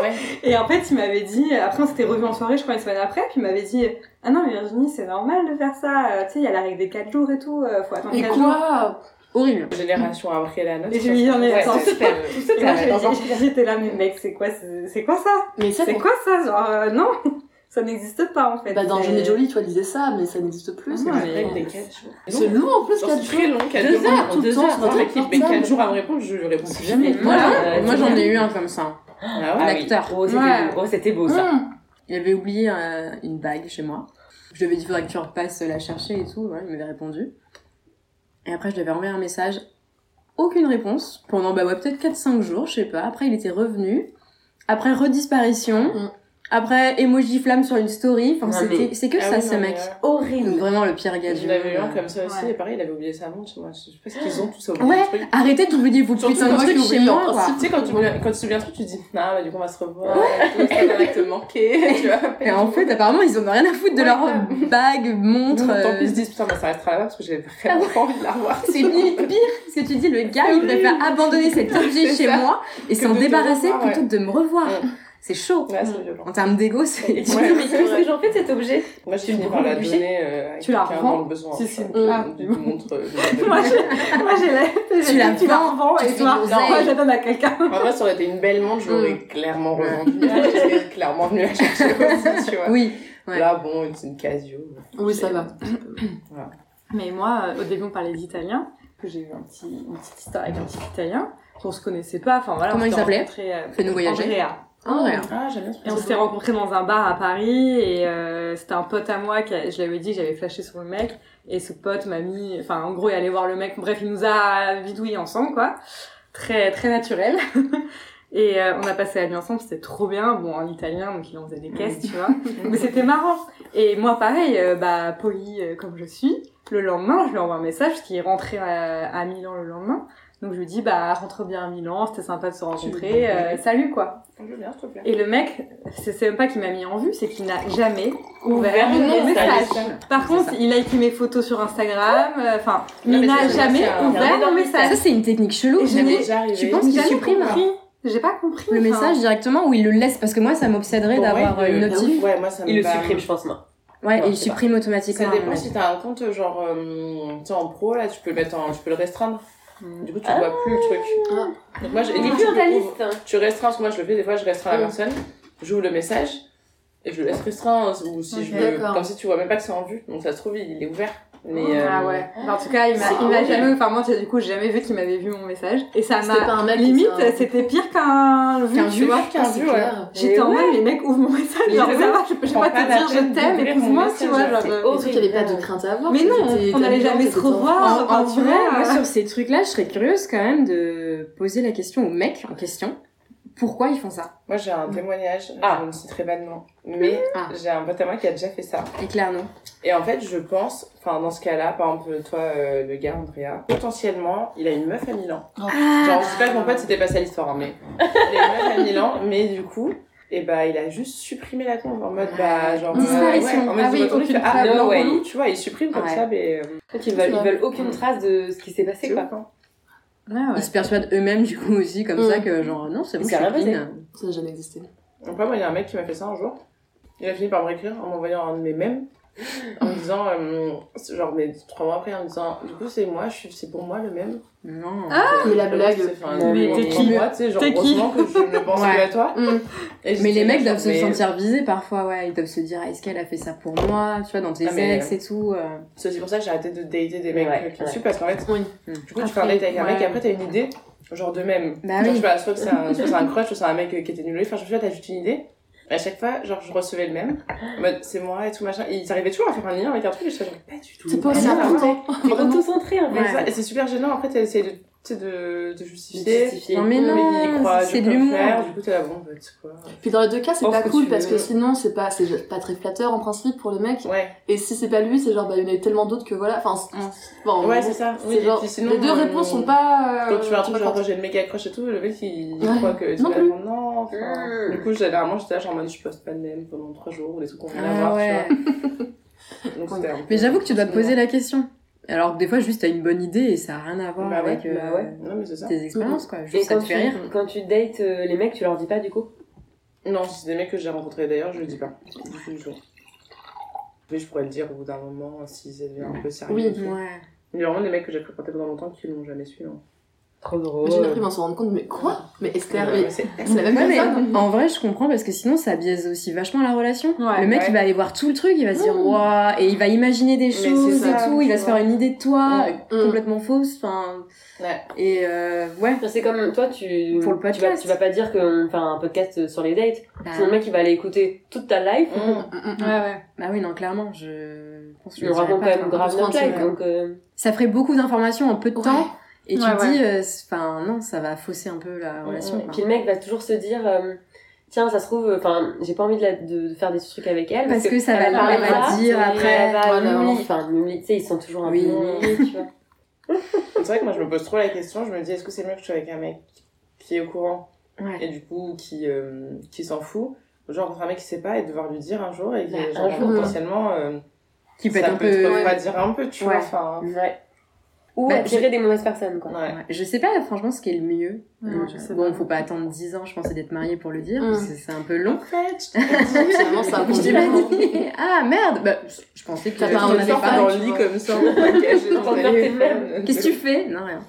Ouais. Et en fait, il m'avait dit, après on s'était revu en soirée, je crois une semaine après, puis il m'avait dit, ah non, mais Virginie, c'est normal de faire ça, euh, tu sais, il y a la règle des 4 jours et tout, euh, faut attendre Et 4 jours. quoi Horrible. Génération après la nôtre. Et j'ai mis, non, mais Ouais, attends, c'est super. Et moi, j'ai- j'étais là, mais mec, c'est quoi, c'est quoi ça? Mais ça, C'est quoi ça Genre, euh, non, ça n'existe pas en fait. Bah, dans et Jolie, toi, disais ça, mais ça n'existe plus. Non, c'est mais-. C'est long en plus, Genre, 4 c'est jours. très long, 4 Deux jours. heures, tout le Deux temps, heures, sur notre mais 4 portable. jours à me répondre, je réponds plus jamais. Moi, Ouais, j'en- euh, moi, j'en ai eu un comme ça. Ah Ah ouais oui. L'acteur. Oh, c'était Ouais. oh, c'était beau, ça. Hum. Il avait oublié euh, une bague chez moi. Je lui avais dit, faudrait que tu repasses la chercher et tout. Il m'avait répondu. Et après, je lui avais envoyé un message. Aucune réponse. Pendant, bah ouais, peut-être 4-5 jours, je sais pas. Après, il était revenu. après redisparition, Mm. Après emoji flamme sur une story. Enfin, c'était- mais- c'est que Ah ça, oui, ce non, mec. euh, Horrible. Donc vraiment le pire gars du Je l'avais eu un monde. comme ça aussi, Ouais. et pareil, il avait oublié sa montre. Moi, je sais pas ce qu'ils ont tous oublié Ouais, truc. arrêtez d'oublier vos putains de trucs chez moi. Tu sais, quand tu, quand tu te souviens de truc, tu te dis, ah, bah, du coup, on va se revoir. tout, Ça va te manquer, tu vois. Et en fait, apparemment, ils en ont rien à foutre de Ouais, leur bague, montre. Tant euh, pis, ils se disent, putain, bah, ça restera là-bas parce que j'ai vraiment pas envie de la revoir. C'est limite pire, que tu dis, le gars, il préfère abandonner cet objet chez moi et s'en débarrasser plutôt que de me revoir. C'est chaud. Ouais, violent. En termes d'ego, c'est... Tu Ouais. dis, mais qu'est-ce que j'en fais de cet objet Moi, Tu fini le par la donner euh, à Tu la quelqu'un revends dans le besoin. Si, tu si. vois. Ah, Du montre. euh, Moi, j'ai la... Tu la tu la vends, revends tu et toi, moi, je la donne à quelqu'un. En vrai, ça aurait été une belle montre, je l'aurais clairement revendue. Je serais clairement venue la chercher aussi, tu vois. Oui. Là, bon, c'est une Casio. Oui, ça va. Mais moi, euh, au début, on parlait d'italien, que j'ai eu un petit, une petite histoire avec un petit italien, qu'on se connaissait pas. Enfin voilà. Comment il s'appelait euh, Fais-nous voyager. Andrea. Ah, ouais. Ah, Et on s'était rencontrés dans un bar à Paris et euh, c'était un pote à moi qui a- je l'avais dit j'avais flashé sur le mec et ce pote m'a mis enfin en gros il allait voir le mec. Bref il nous a bidouillé ensemble quoi. Très très naturel. Et euh, on a passé la nuit ensemble c'était trop bien. Bon en italien donc il en faisait des caisses tu vois. Mais c'était marrant. Et moi pareil euh, bah poli euh, comme je suis le lendemain je lui envoie un message parce qu'il est rentré à, à Milan le lendemain donc je lui dis bah rentre bien à Milan c'était sympa de se rencontrer euh, salut quoi bien, s'il te plaît. et le mec, c'est c'est même pas qu'il m'a mis en vue, c'est qu'il n'a jamais ouvert mon message. Par contre, il a écrit mes photos sur Instagram, euh, enfin, Non, il mais n'a jamais ouvert mon message. Ça, c'est une technique chelou. Tu penses qu'il supprime compris. J'ai pas compris. le enfin. message directement ou il le laisse Parce que moi, ça m'obséderait d'avoir une notif. Ouais, moi, ça me Il le supprime, je pense, moi. Ouais, Non, et il sais pas. supprime automatiquement. Ça dépend ouais. si t'as un compte genre euh, tu sais, en pro là tu peux le mettre en tu peux le restreindre. Du coup tu Ah. vois plus le truc Ah. donc moi je, Il du coup, tu dans ta peux- liste. tu restreins parce que moi je le fais des fois je restreins la personne j'ouvre le message et je le laisse restreint ou si je veux comme si tu vois même pas que c'est en vue donc ça se trouve il est ouvert mais Ah euh, ouais. En tout cas, il m'a, jamais, enfin moi, du coup, j'ai jamais vu qu'il m'avait vu mon message. Et ça m'a, limite, t'a- c'était pire qu'un vu, Qu'un tu vois. qu'un vu, ouais. J'étais en mode, mais mec, ouvre mon message. Genre, oui, ça va, je peux pas te dire je t'aime, épouse-moi, tu vois. Genre, euh, qu'il y avait pas de crainte à avoir. Mais non, on allait t'étais jamais se revoir. En, vrai, vois, moi euh, sur ces trucs-là, je serais curieuse quand même de poser la question au mec en question. Pourquoi ils font ça moi j'ai un témoignage Ah. je ne citerai pas de nom mais Ah. j'ai un pote à moi qui a déjà fait ça Éclaire-nous. Et en fait, je pense, enfin, dans ce cas-là, par exemple, toi, euh, le gars, Andrea, potentiellement, il a une meuf à Milan. Genre, je sais pas que mon pote, c'était pas ça l'histoire, hein, mais il a une meuf à Milan, mais du coup, et bah, il a juste supprimé la compte en mode, bah, genre. Disparition. ouais, en mode, Ah oui, aucune fait, ah, non, relou, tu vois, il supprime comme Ouais. ça, mais. euh, En fait, ils veulent, ils veulent aucune trace de ce qui s'est passé, quoi. Ouais, ouais. Ils se persuadent eux-mêmes du coup aussi comme Mm. ça que genre non c'est bon. Ça n'a jamais existé. Donc, moi, il y a un mec qui m'a fait ça un jour. Il a fini par me réécrire en m'envoyant un de mes mèmes. En me disant, euh, genre, mais trois mois après, en me disant, du coup, c'est moi, je suis, c'est pour moi le même. Non. Mais la blague. Mais t'es qui moi, tu sais, genre, heureusement que je ne pense Ouais. que à toi. Mm. Mais les mecs doivent se mais- sentir visés parfois ouais ils doivent se dire est-ce qu'elle a fait ça pour moi tu vois dans tes Ah, ex et tout. euh. C'est aussi pour ça que j'ai arrêté de dater des mecs Ouais, qui me ouais. suivent parce qu'en fait, Oui. du coup, tu fais un date avec un mec et après t'as une idée, genre de même. Bah Genre, oui. je sais pas, soit que c'est un, soit c'est un crush, soit c'est un mec qui était nul. Enfin, je sais pas, t'as juste une idée. À chaque fois, genre, je recevais le même. En c'est moi et tout machin. Et ils arrivaient toujours à faire un lien avec un truc et je genre, pas du tout. C'est pas vont tout centrer, en fait. ça- Et c'est super gênant. Après, t'essayes de, tu sais, de, de justifier. Justifier. Non mais non c'est de l'humour. Du coup, t'es là, bon, bah, quoi. Puis dans les deux cas, c'est pas cool parce veux. que sinon, c'est pas, c'est pas très flatteur en principe pour le mec. Ouais. Et si c'est pas lui, c'est genre, bah, il y en a tellement d'autres que voilà. Enfin, bon, Ouais, bon, c'est ça. c'est Oui, et genre, puis sinon, les deux réponses sont pas. Quand tu fais un truc euh, genre j'ai le mec accroche et tout, le mec il croit que tu Non vas non. enfin, Mm. Du coup, généralement j'étais là genre en mode je poste pas de même pendant 3 jours ou des trucs qu'on vient Ah d'avoir, tu vois. Mais j'avoue que tu dois te poser la question. Alors que des fois juste t'as une bonne idée et ça a rien à voir Bah ouais, avec euh, bah ouais. Non, mais c'est ça. tes expériences quoi. Et ça quand te tu, fait rire. quand tu dates euh, les mecs, tu leur dis pas, du coup? Non, si c'est des mecs que j'ai rencontrés d'ailleurs, je le dis pas. Du tout, du tout. Mais je pourrais le dire au bout d'un moment si ça devient un peu sérieux. Oui. Ouais. Il y a vraiment des mecs que j'ai fréquenté pendant longtemps qui l'ont jamais su. Hein. Trop J'ai drôle. appris à s'en rendre compte, mais quoi? Mais Esther, Ouais, mais c'est- c'est la même personne en vrai, je comprends parce que sinon, ça biaise aussi vachement la relation. Ouais, le mec, ouais. il va aller voir tout le truc, il va se dire, Mm. waouh, et il va imaginer des choses ça, et tout, il va se faire une idée de toi, Mm. euh, complètement fausse, enfin, Ouais. et euh, ouais. Enfin, C'est comme toi, tu, Pour le tu, vas, podcast. tu vas pas dire qu'on fait un podcast sur les dates. Bah, Sinon, le mec, il va aller écouter toute ta life. Mm. Ouais, ouais. bah oui, non, clairement, je pense que je On raconte pas, quand même grave notre life. Donc, euh, Ça ferait beaucoup d'informations en peu de Ouais. temps, et tu Ouais, te dis, euh, enfin, non, ça va fausser un peu la Mm, relation. mm. Et puis le mec va toujours se dire euh, tiens, ça se trouve, enfin, j'ai pas envie de, la- de, de faire des trucs avec elle. Parce que ça va- va ça, dire après, va enfin, tu sais, ils sont toujours un Oui. peu humiliés, tu vois. C'est vrai que moi je me pose trop la question, je me dis est-ce que c'est mieux que je sois avec un mec qui est au courant Ouais. et du coup qui, euh, qui s'en fout, ou genre rencontrer un mec qui sait pas et devoir lui dire un jour et qui Bah, genre, un jour, potentiellement euh, Qui peut ça être un peut peu. te Ouais. refroidir un peu, tu Ouais. vois. Enfin, Ouais. Ou Bah, attirer des mauvaises personnes, quoi. ouais. Ouais. Je sais pas franchement ce qui est le mieux. Ouais, Euh, je sais bon, pas. faut pas attendre 10 ans, je pense, d'être marié pour le dire. Mm. que C'est un peu long. En fait, Finalement, c'est un Je compliment. dit. Ah merde bah, Je pensais que T'as tu pas un pas. dans le lit comme ça. Qu'est-ce que tu fais? Non, rien.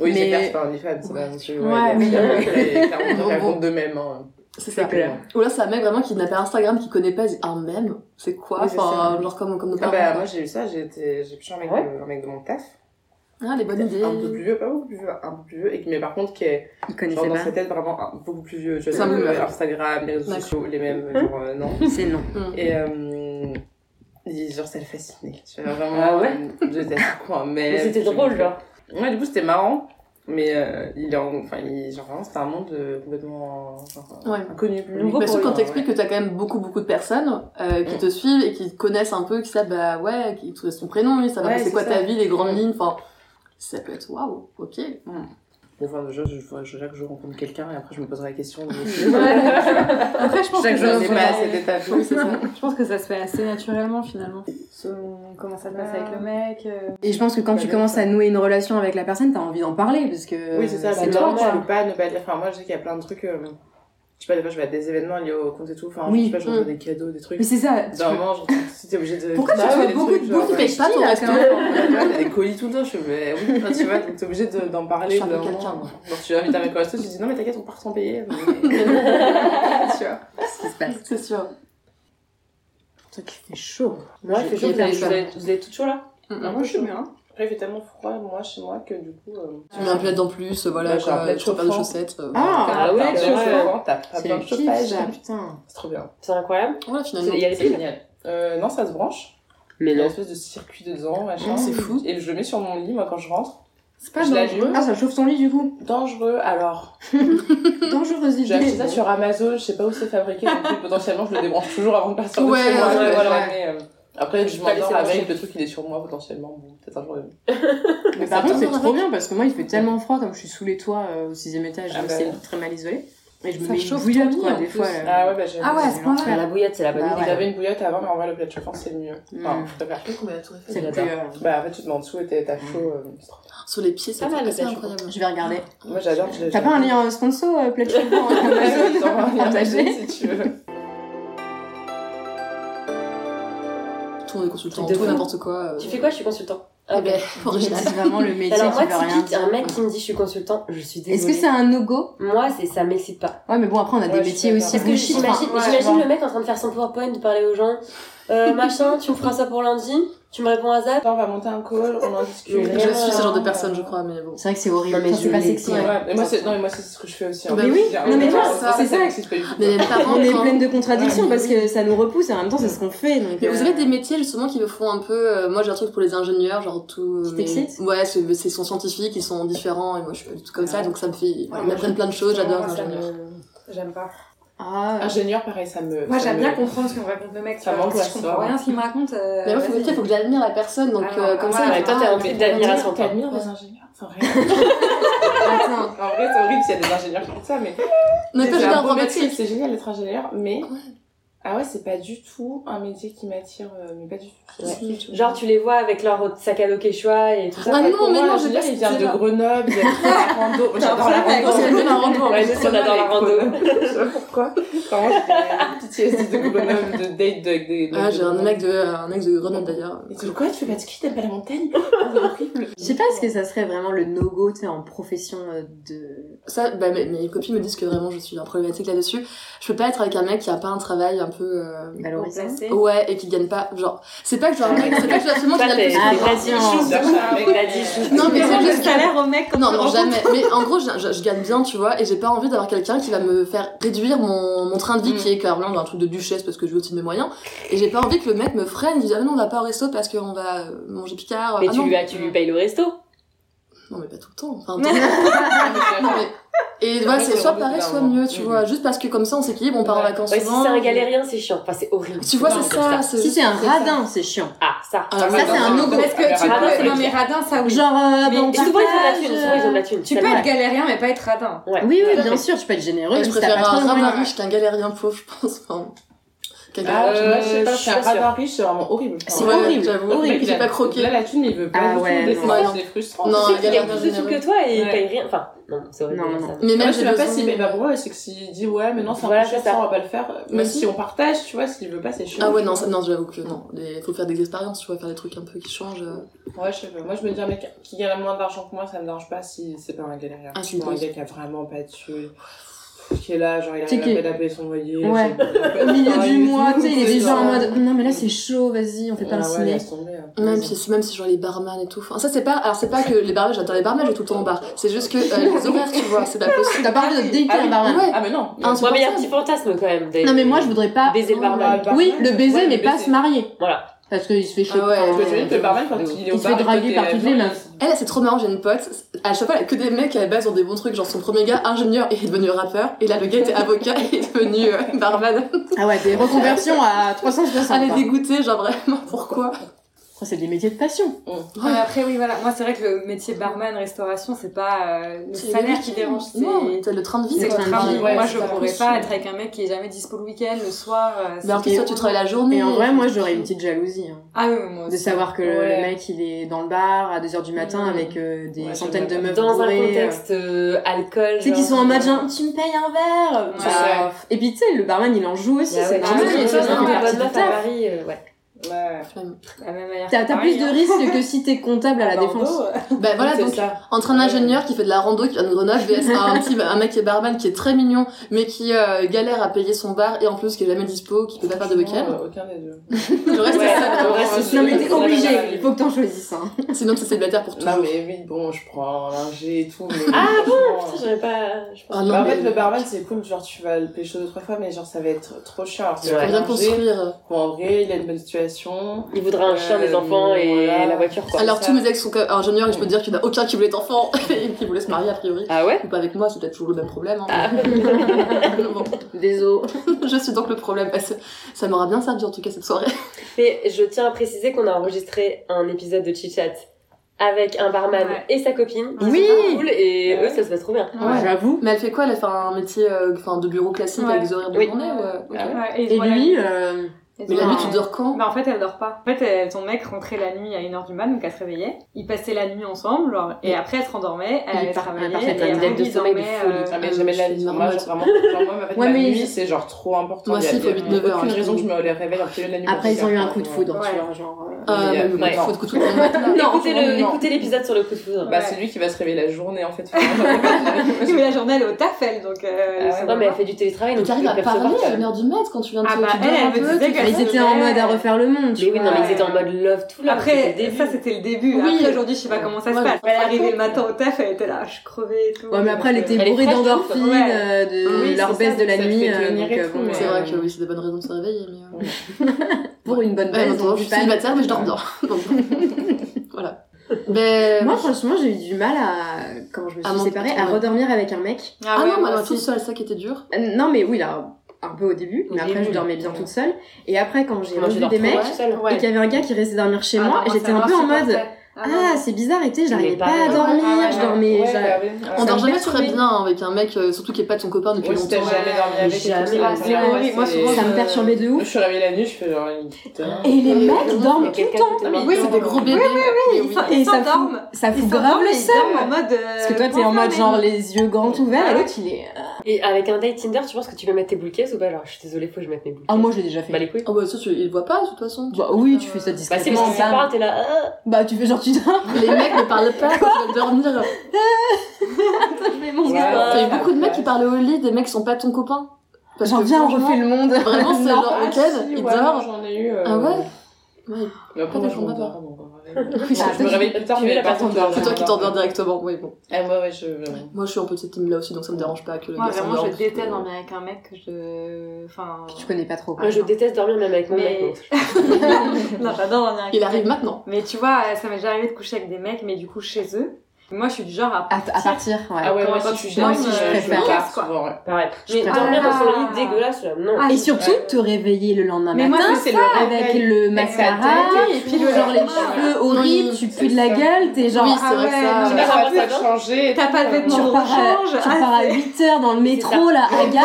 Oui, Mais- j'ai pas un c'est pas un truc. Ouais, Ouais, oui. oui. Clairement, ils racontent d'eux-mêmes. hein. C'est ça. clair. Ou là, c'est un mec vraiment qui n'a pas Instagram, qui connaît pas, il dit, un mème, c'est quoi Oui, Enfin, ça. genre comme, comme nos Ah parents. bah, quoi. moi j'ai eu ça, j'ai été, j'ai pris un mec, Ouais. de, un mec de mon taf. Ah, les bonnes idées. Un peu plus vieux, pas beaucoup plus vieux, un peu plus vieux, et qui, mais par contre qui est Il genre connaissait dans pas. sa tête vraiment un- beaucoup plus vieux. Tu vois, meurt. Instagram, les réseaux sociaux, les mêmes, genre euh, non. C'est non. Mm. Et euh, genre ça le fascinait. Tu vois, vraiment, Ah ouais euh, j'étais quoi, mais. Mais c'était drôle, genre. Ouais, du coup c'était marrant. Mais euh, il est en, enfin, il, genre vraiment, c'était un monde euh, complètement Ouais. inconnu. Nouveau surtout lui, quand t'expliques que t'as quand même beaucoup beaucoup de personnes euh, qui Mm. te suivent et qui te connaissent un peu, qui savent bah ouais, qui te son prénom, ils savent Ouais, c'est c'est quoi ça. ta vie, les grandes Mm. lignes, enfin ça peut être waouh, ok. Bon, enfin, déjà, je, que je, que je rencontre quelqu'un et après je me poserai la question. De... Après, je pense que Chaque jour, ça je pas ça. Je pense que ça se fait assez naturellement finalement. Selon comment ça se passe avec le mec. euh. Et je pense que quand Bah, tu commences à nouer une relation avec la personne, t'as envie d'en parler parce que. Oui, c'est ça, c'est toi, normal. tu peux pas ne pas dire. Enfin, moi, je sais qu'il y a plein de trucs. euh, je sais pas, des fois, je vais à des événements liés au compte et tout. Enfin, Oui. je sais pas, je reçois Mm. des cadeaux, des trucs. Mais c'est ça. Normalement, je si t'es obligé de. Pourquoi tu reçois des beaucoup trucs, de ouais. Paye pas ton. Ouais, t'as des colis tout le temps, je fais, mais oui, enfin, tu vois, donc t'es obligé de- d'en parler. Je suis d'un moment. quelqu'un, moi. Genre, tu invites un mec au resto, tu dis non, mais t'inquiète, on part sans payer. tu vois. ce qui se passe. C'est sûr. Ça qui fait chaud. Moi, il fait chaud, vous avez, avez tout chaud là? Ah, moi, je suis bien. Après, il fait tellement froid, moi, chez moi, que du coup. euh, Tu mets un plaid en plus, euh, voilà, Ouais, un quoi, plaid tu peux pas de chaussettes. euh, Ah, Ah ouais, t'as pas le de chauffage. ça, putain. C'est trop bien. C'est incroyable. Voilà, finalement. Il y a les C'est piles génial. Euh, non, ça se branche. Mais Il y a une espèce de circuit dedans, machin. c'est fou. Et je le mets sur mon lit, moi, quand je rentre. C'est pas Je dangereux. Ah, ça chauffe ton lit du coup. Dangereux, alors. Dangereuse J'ai acheté idée. ça sur Amazon, je sais pas où c'est fabriqué, donc potentiellement je le débranche toujours avant de partir de Ouais, chez moi. ouais, je voilà. euh, Après, je pas m'endors laisser avec, le truc il est sur moi potentiellement, bon, peut-être un jour. Mais par contre, c'est trop bien parce que moi, il fait tellement froid comme je suis sous les toits euh, au sixième étage, Ah bah c'est ouais. très mal isolé. Et je me mets une bouillotte quoi, des fois. là. Ah ouais, bah j'ai. Ah ouais, c'est. Ah, la bouillotte, c'est la bonne Bah idée. J'avais une bouillotte avant, mais en vrai, le plat de chauffant c'est le mieux. Enfin, Mm. je préfère. C'est J'adore. plus, euh, Bah, en fait, tu te mets en dessous et t'as chaud. euh, c'est bien. Sur les pieds, c'est Pas mal, le plaid incroyable. Je vais regarder. Moi j'adore. je T'as pas un lien euh, sponsor, euh, plaid chauffant je un Amazon si tu veux. Tout, on est consultant, tout, n'importe quoi. euh. Tu fais quoi Je suis consultant. Ah, Eh ben, original. C'est vraiment le métier Alors moi, rien typique, un mec qui me dit je suis consultant, je suis désolée. Est-ce que c'est un no-go Moi, c'est ça m'excite pas. Ouais, mais bon, après, on a Ouais, des métiers aussi Parce que j'imagine ouais, j'imagine ouais. le mec en train de faire son PowerPoint, de parler aux gens. Euh, machin, tu me feras ça pour lundi Tu me réponds à zap Attends, on va monter un call, on en discute. Mais Je suis ce genre de euh, personne, je crois, mais bon. C'est vrai que c'est horrible. Mais Ça, c'est pas sexy. Ouais, hein. ouais, mais moi, c'est, non, mais moi, c'est ce que je fais aussi. hein. Bah Je oui, non, mais ça, c'est ça ça. pas. Mais les parents, On est pleine de contradictions Ouais, parce mais que ça nous repousse et en même temps, c'est ce qu'on fait. Donc, Mais vous euh, avez des métiers justement qui me font un peu. euh, moi j'ai un truc pour les ingénieurs, genre tout. Mais- Ouais, c'est c'est sont scientifiques, ils sont différents et moi je suis pas du tout comme ça, donc ça me fait. Ils m'apprennent plein de choses, j'adore les ingénieurs. J'aime pas. Ah, Ingénieur, pareil, ça me. Moi, j'aime me- bien comprendre ce qu'on raconte le mec. Ça vois. Si je comprends ça. rien ce qu'il me raconte. euh, Mais moi, faut, faut que j'admire la personne, donc Alors, euh, comme ouais, ça. ouais, toi, t'es ah, rempli d'admiration, toi. T'admires les ingénieurs Enfin, rien. attends. En vrai, c'est horrible s'il y a des ingénieurs qui font ça, mais. On est c'est pas un beau métier, c'est génial d'être ingénieur, mais. Ah ouais, c'est pas du tout un métier qui m'attire, euh, mais pas du tout. Ouais. Genre, tu les vois avec leur sac à dos Quechua et tout ça. Ah non, pour mais moi, non, j'ai l'ingénieur, pas il vient cette de. Grenoble, il aime trop la rando. J'adore la rando. j'aime la rando. Ouais, on adore la rando. Je sais pas pourquoi. Vraiment, j'ai PTSD de Grenoble, de date de- avec des. Ah, j'ai un mec de, un ex de Grenoble d'ailleurs. Et tu quoi, tu fais pas de ski, t'aimes pas la montagne C'est horrible. Je sais pas, est-ce que ça serait vraiment le no-go, tu sais, en profession euh, de. Ça, bah, mes, mes copines me disent que vraiment je suis un problématique là-dessus. Je peux pas être avec un mec qui a pas un travail un peu. Euh. Ouais, et qui gagne pas. Genre, c'est pas que mec, c'est pas que absolument qu'il gagne plus Ah, dit dit. Non, mais c'est juste que- salaire au mec quand Non, non, jamais. Mais en gros, je, je- je gagne bien, tu vois, et j'ai pas envie d'avoir quelqu'un qui va me faire réduire mon, mon train de vie, Mm. qui est clairement un truc de duchesse parce que je veux aussi de mes moyens. Et j'ai pas envie que le mec me freine, il dise, ah non, on va pas au resto parce qu'on va euh, manger picard. Mais ah, tu non. lui, as- tu lui payes le resto. Non, mais pas tout le temps. Enfin, non, mais, et voilà, c'est soit pareil, soit mieux, tu vois. Mm-hmm. Juste parce que comme ça, on s'équilibre, on part en vacances. Si c'est un galérien, c'est chiant. Enfin, c'est horrible. Tu vois, c'est ça. Si c'est un radin, c'est chiant. Ah, ça. Ah, ça, c'est un autre. Parce que tu peux. Non, mais radin, ça oui. Genre, euh, bon, ils ont la thune. Tu peux être galérien, mais pas être radin. Oui, oui, bien sûr, tu peux être généreux. Je préfère un radin riche qu'un galérien pauvre, je pense. Ah, euh, je sais pas, c'est un ravari, c'est vraiment horrible. C'est ouais, horrible, j'avoue. Horrible, il pas croqué. Là, la thune, il veut pas. Ah ouais, c'est frustrant. Non, il gagne plus de sous que toi et il paye rien. Enfin, non, c'est horrible. Non, non. Mais même, je sais pas s'il paye pas pour moi, c'est que s'il dit, ouais, mais non, c'est un peu cher, on va pas le faire. Bah même si on partage, tu vois, s'il veut pas, c'est chaud. Ah ouais, non, non, j'avoue que non. Il faut faire des expériences, tu vois, faire des trucs un peu qui changent. Euh. Ouais, je sais pas. Moi, je me dis, un mec qui gagne moins d'argent que moi, ça me dérange pas si c'est pas un galérien. Ah, un gars qui a vraiment pas tué qui est là, genre il arrive à, taper son loyer. Ouais. Au milieu ah, du mois, tu sais, il est déjà en mode non mais là c'est chaud, vas-y, on fait pas ah le ciné. Même si même si genre les barman et tout. Enfin, ça c'est pas alors c'est pas que les barman, j'adore les barman, j'ai tout le temps en bar. C'est juste que euh, les horaires, tu vois, c'est pas possible. T'as parlé de dater ah un barman. Ah mais non. Ah, ouais, mais il y a un petit fantasme quand même. Non mais moi je voudrais pas baiser le barman. Oui, le baiser mais pas se marier. Voilà. Parce qu'il se fait choper. Ah ouais, parce que tu barman quand il est au Il se fait draguer par toutes les meufs. Elle, c'est trop marrant, j'ai une pote. À chaque fois, elle a que des mecs à la base ont des bons trucs. Genre, son premier gars, ingénieur, il est devenu rappeur. Et là, le gars était avocat et est devenu euh, barman. Ah ouais, des reconversions à 360. Elle est dégoûtée, genre vraiment, pourquoi? C'est des métiers de passion. Mmh. Ouais. après, oui, voilà. Moi, c'est vrai que le métier barman, restauration, c'est pas euh, le salaire qui dérange. C'est le train de vie. C'est le train de vie. Moi, je pourrais pas être avec un mec qui est jamais dispo le week-end, le soir. Euh, mais en plus, toi, tu travailles la journée. Et en vrai, moi, j'aurais une petite jalousie. Hein. Ah oui, moi aussi. De savoir que le mec, il est dans le bar à 2h du matin mm. avec euh, des centaines de meufs Dans un contexte alcool. Tu sais, qu'ils sont en mode genre, tu me payes un verre. Et puis, tu sais, le barman, il en joue aussi. Bah c'est normal. Il y Paris, ouais. Ouais. T'as as plus de hein. risques que si t'es comptable à la défense. bah voilà, donc ça. entre un ingénieur qui fait de la rando, qui vient de Grenoble, VS un, un mec qui est barman, qui est très mignon, mais qui euh, galère à payer son bar et en plus qui est jamais dispo, qui peut pas faire de week-end. Euh, aucun des deux. Le reste, ouais, c'est ça. non, mais t'es obligé, il faut que t'en choisisses un. Hein. Sinon, t'es célibataire pour tout. Non, mais oui, bon, je prends l'ingé et tout. Mais ah bon? Putain, euh, j'avais pas. Je ah, non, en fait, le barman, c'est cool, genre tu vas le pécho deux, trois fois, mais genre ça va être trop cher. Tu vas rien construire. En vrai, il a une bonne situation il voudra un chien, des enfants et la voiture. Quoi. Alors tous mes ex sont ingénieurs et je peux te dire qu'il n'y en a aucun qui voulait d'enfants et qui voulait se marier a priori. Ah ouais Ou pas avec moi, c'est peut-être toujours le même problème. Hein. Ah. Désolé. je suis donc le problème. Eh, Parce que Ça m'aura bien servi en tout cas cette soirée. Mais je tiens à préciser qu'on a enregistré un épisode de Chit Chat avec un barman et sa copine. Ah, oui. Cool et eux ça se passe trop bien. Ouais. J'avoue. Mais elle fait quoi? Elle fait un métier euh, de bureau classique avec des horaires de journée. Et, lui. Euh, mais la nuit, tu dors quand bah, En fait, elle dort pas. En fait, elle, son mec rentrait la nuit à 1h du mat, donc elle se réveillait. Ils passaient la nuit ensemble, genre, et, après, elle se rendormait, elle allait travailler. Elle de sommeil de folie. Jamais la nuit, moi, c'est vraiment. Moi, en fait, la nuit, c'est genre trop important. Moi aussi, il faut 8-9h. aucune hein, raison que je me réveille en pleine nuit. Après, ils ont eu un coup de foudre, tu vois, genre. Euh, euh ouais. faut que écoutez, l'épisode sur le coup de foudre. Bah, c'est lui qui va se réveiller la journée en fait. mais la journée elle est au Tafel donc. Euh, ah non, mais elle fait du télétravail donc. Tu arrives à parler à 1h du mat quand tu viens de ah te bah, un peu. Ils étaient en mode à refaire le monde. Mais oui, non, mais ils étaient en mode love tout là. Après, ça c'était le début. Oui aujourd'hui, je sais pas comment ça se passe. Elle est le matin au taf, elle était là, je crevais et tout. Ouais, mais après, elle était bourrée d'endorphines, euh, de leur baisse de la nuit. C'est vrai que oui, c'est des bonnes raisons de se réveiller. Pour une bonne baisse. Je suis célibataire, mais je voilà. Moi, franchement, j'ai eu du mal à, quand je me suis séparée, à redormir avec un mec. Ah, non, moi, ça qui était dur. Euh, non, mais oui, là, un peu au début, mais après, je dormais bien toute seule. Et après, quand j'ai revu des mecs, et qu'il y avait un gars qui restait dormir chez ah, moi, j'étais un peu en mode. Ah, ah c'est bizarre, et tu sais, je n'arrivais pas, à dormir, ah, je dormais. On dort jamais très bien avec un mec, euh, surtout qui est pas de son copain depuis longtemps. jamais dormi avec. Ah moi, ça me perturbait de ouf. Je suis réveillée la nuit, je fais genre. Euh, et les mecs dorment tout le temps. Oui, c'est des gros bébés. Oui, oui, oui. Et ça fout grave le seum. Euh, parce que toi, t'es en mode genre les yeux grands ouverts, et l'autre, il est. Et avec un date Tinder, tu penses que tu peux mettre tes boules ou pas? Genre, je suis désolée, faut que je mette mes boules Ah, moi, j'ai déjà fait. Bah, les couilles. Ah, bah, ça, il voit pas, de toute façon. Bah, oui, tu fais ça discrètement. Bah, c'est parce t'es là. Bah, tu fais genre, les mecs ne parlent pas quand ils veulent dormir. T'as eu beaucoup de mecs qui parlent au lit, des mecs qui sont pas ton copain. Parce J'en viens, on refait le monde. Vraiment, c'est genre, ok, il dort. J'en ai eu. Euh, ah ouais? Ouais. Mais après, moi, je pas me réveille plus tard, tu mais pas t'endormir. C'est toi qui t'endors directement, oui, bon. Eh, moi, ouais, je. Moi, je suis un peu de cette team là aussi, donc ça me dérange pas que le Moi, gars vraiment, je déteste dormir avec un mec que je. Enfin. Tu connais pas trop. Moi, je déteste dormir même avec mon Mais- mec. non, j'adore dormir avec Il arrive maintenant. Mais tu vois, ça m'est déjà arrivé de coucher avec des mecs, mais du coup chez eux. Moi, je suis du genre à À, à partir, ouais. Ah ouais, moi Quand aussi, tu dormes, euh, je je me pars casse, quoi. souvent, ouais. Pareil. Mais préfère- dormir dans son Ah. lit dégueulasse, là, non. Ah, Et surtout, te réveiller le lendemain Mais matin c'est le avec le mascara tête et puis le genre les cheveux horribles, tu pues de la c'est gueule, t'es genre Oui, ah c'est vrai que ouais, ça- changer. T'as pas de euh, vêtements tu de repars à, rechange. tu Ah, repars à c'est- 8 heures dans le métro là à gare.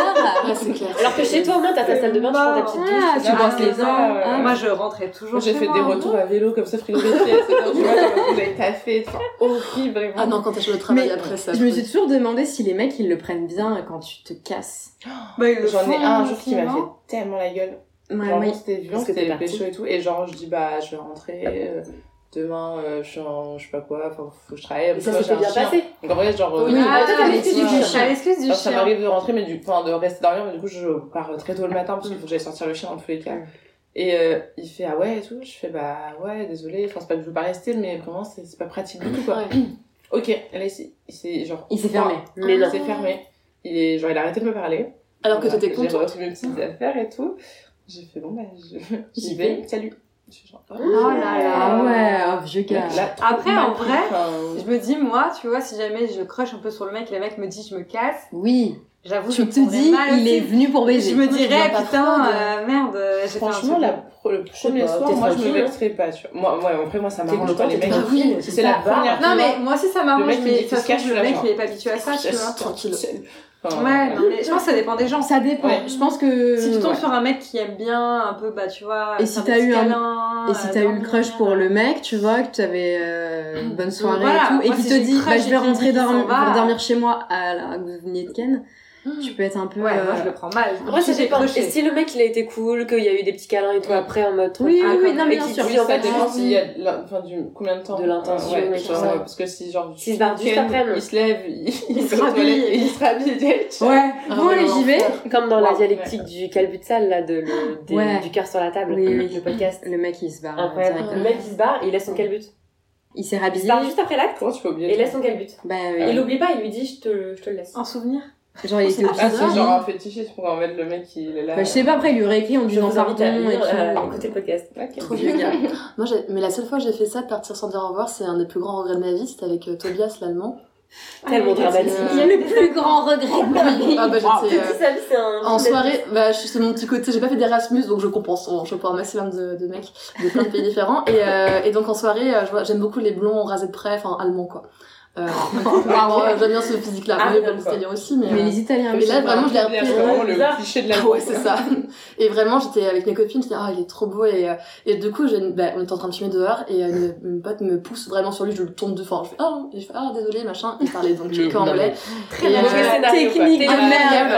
C'est. Alors que chez toi, au moins, t'as ta salle de bain, tu prends ta petite douche. Tu Ah, brosses c'est les dents. hein. Moi, je rentrais toujours j'ai fait des hein. retours à vélo comme ça, frigorifié. Tu vois, comme vous avez taffé, horrible, vraiment. Ah non, quand t'as fait le travail Mais après ça. Je me suis toujours demandé si les mecs ils le prennent bien quand tu te casses. Bah, ils le J'en ai font un jour qui m'a fait tellement la gueule. Ouais, oui. t'es s'était partie. pécho et tout. Et genre, je dis, bah, je vais rentrer. euh, demain, euh, je suis en, je sais pas quoi, enfin, faut que je travaille. Et ça j'ai bien chien. passé. Donc en vrai, genre, euh, Oui, Ah, Ah, t'as l'excuse du ouais. chien. T'as l'excuse du Alors, ça chien. m'arrive de rentrer, mais du, enfin, de rester dormir, mais du coup, je pars très tôt le matin parce qu'il faut que j'aille sortir le chien dans tous les cas. Et euh, il fait, ah ouais, et tout. Je fais, bah ouais, désolé. Enfin, c'est pas que je veux pas rester, mais vraiment, c'est c'est pas pratique du tout, quoi. Ouais. Ok, là, il s'est- il s'est, genre, Il s'est fermé. Mais il s'est fermé. Il est, genre, il a arrêté de me parler. Alors que t'étais J'ai contente. repris mes petites affaires et tout. J'ai fait, bon, bah, je- j'y vais, salut. Je suis genre, Oh là là. Ah ouais, oh. Là, trop Après, en vrai, enfin, Je me dis, moi, tu vois, si jamais je crush un peu sur le mec et le mec me dit je me casse, Oui. J'avoue, je Tu te dis, mal il est venu pour baiser. Je me dirais, putain, froide. euh, merde, un Franchement, la, le premier pas, soir, moi, je me vexerais pas, tu vois. Moi, ouais, après, moi, ça m'arrange pas, les mecs. Si c'est la première Non, mais moi aussi, ça m'arrange, mais ça qu'il se cache, le mec, il est pas habitué à ça, tu vois. Tranquille. Ouais, non, mais je pense que ça dépend des gens. Ça dépend. Ouais. Je pense que. Si tu tombes ouais. sur un mec qui aime bien, un peu, bah, tu vois. Et si t'as eu un- Et si euh, t'as eu le crush pour euh, le mec, tu vois, que tu avais euh, une bonne soirée Voilà, et tout, et moi, qui si te dit, bah, je vais qu'il rentrer qu'il dormir, dormir chez moi à la que vous veniez de Ken, tu peux être un peu. Ouais, euh, moi, je le prends mal. Après, ça Si j'ai dépend. Et si le mec, il a été cool, qu'il y a eu des petits câlins et tout après, en mode Oui, tranquille, oui, oui, non, mais et bien sûr. en ça fait, dépend s'il y a enfin, du, combien de temps. De l'intention Ouais, et genre, tout ça. Parce que si, genre, S'il se barre juste après, il se lève, il, il se rhabille. et il se rhabille direct. Ouais, Ah, bon, allez, vraiment, j'y vais. Comme dans la dialectique du calbutsal, là, de, du cœur sur la table, Oui, oui. le podcast. Le mec, il se barre. Direct. Le mec, il se barre et il laisse son calbut. Il s'est Il se rhabillé. barre juste après l'acte Comment tu peux oublier et laisse son calbut. Bah, Il oui. l'oublie pas, il lui dit, je te, je te le laisse. En souvenir Genre, il était au Ah, c'est genre un fétichiste pour en mettre le mec qui est là. Bah, je sais pas, après, il lui aurait écrit en Je disant pardon et euh, tout. écouter le podcast. Ok. Trop vieux gars. Moi, j'ai- mais la seule fois que j'ai fait ça, de partir sans dire au revoir, c'est un des plus grands regrets de ma vie. C'était avec euh, Tobias, l'allemand. Tellement dramatique. euh, Le plus grand regret de ma vie. Ah bah j'étais euh, en soirée, bah je suis c'est mon petit côté, j'ai pas fait d'Erasmus donc je compense, on chope un maximum de, de mecs de plein de pays différents et, euh, et donc en soirée, euh, je vois- j'aime beaucoup les blonds rasés de près, enfin allemands quoi. Euh, vraiment, euh, j'aime bien ce physique là, Ah, mais les italiens aussi mais, Mais euh, les Italiens Mais là, vraiment, je l'ai repris. C'est vraiment le cliché de la Ah ouais, c'est ça. Et vraiment, j'étais avec mes copines, j'étais, ah, il est trop beau. Et, euh, et du coup, j'ai une- bah, on était en train de filmer dehors, et euh, une, une pote me pousse vraiment sur lui, je le tourne de fort. Je fais, ah, je fais, ah, désolé, machin. Il parlait donc Le- qu'en non, anglais. Très Et, bien euh, technique de merde.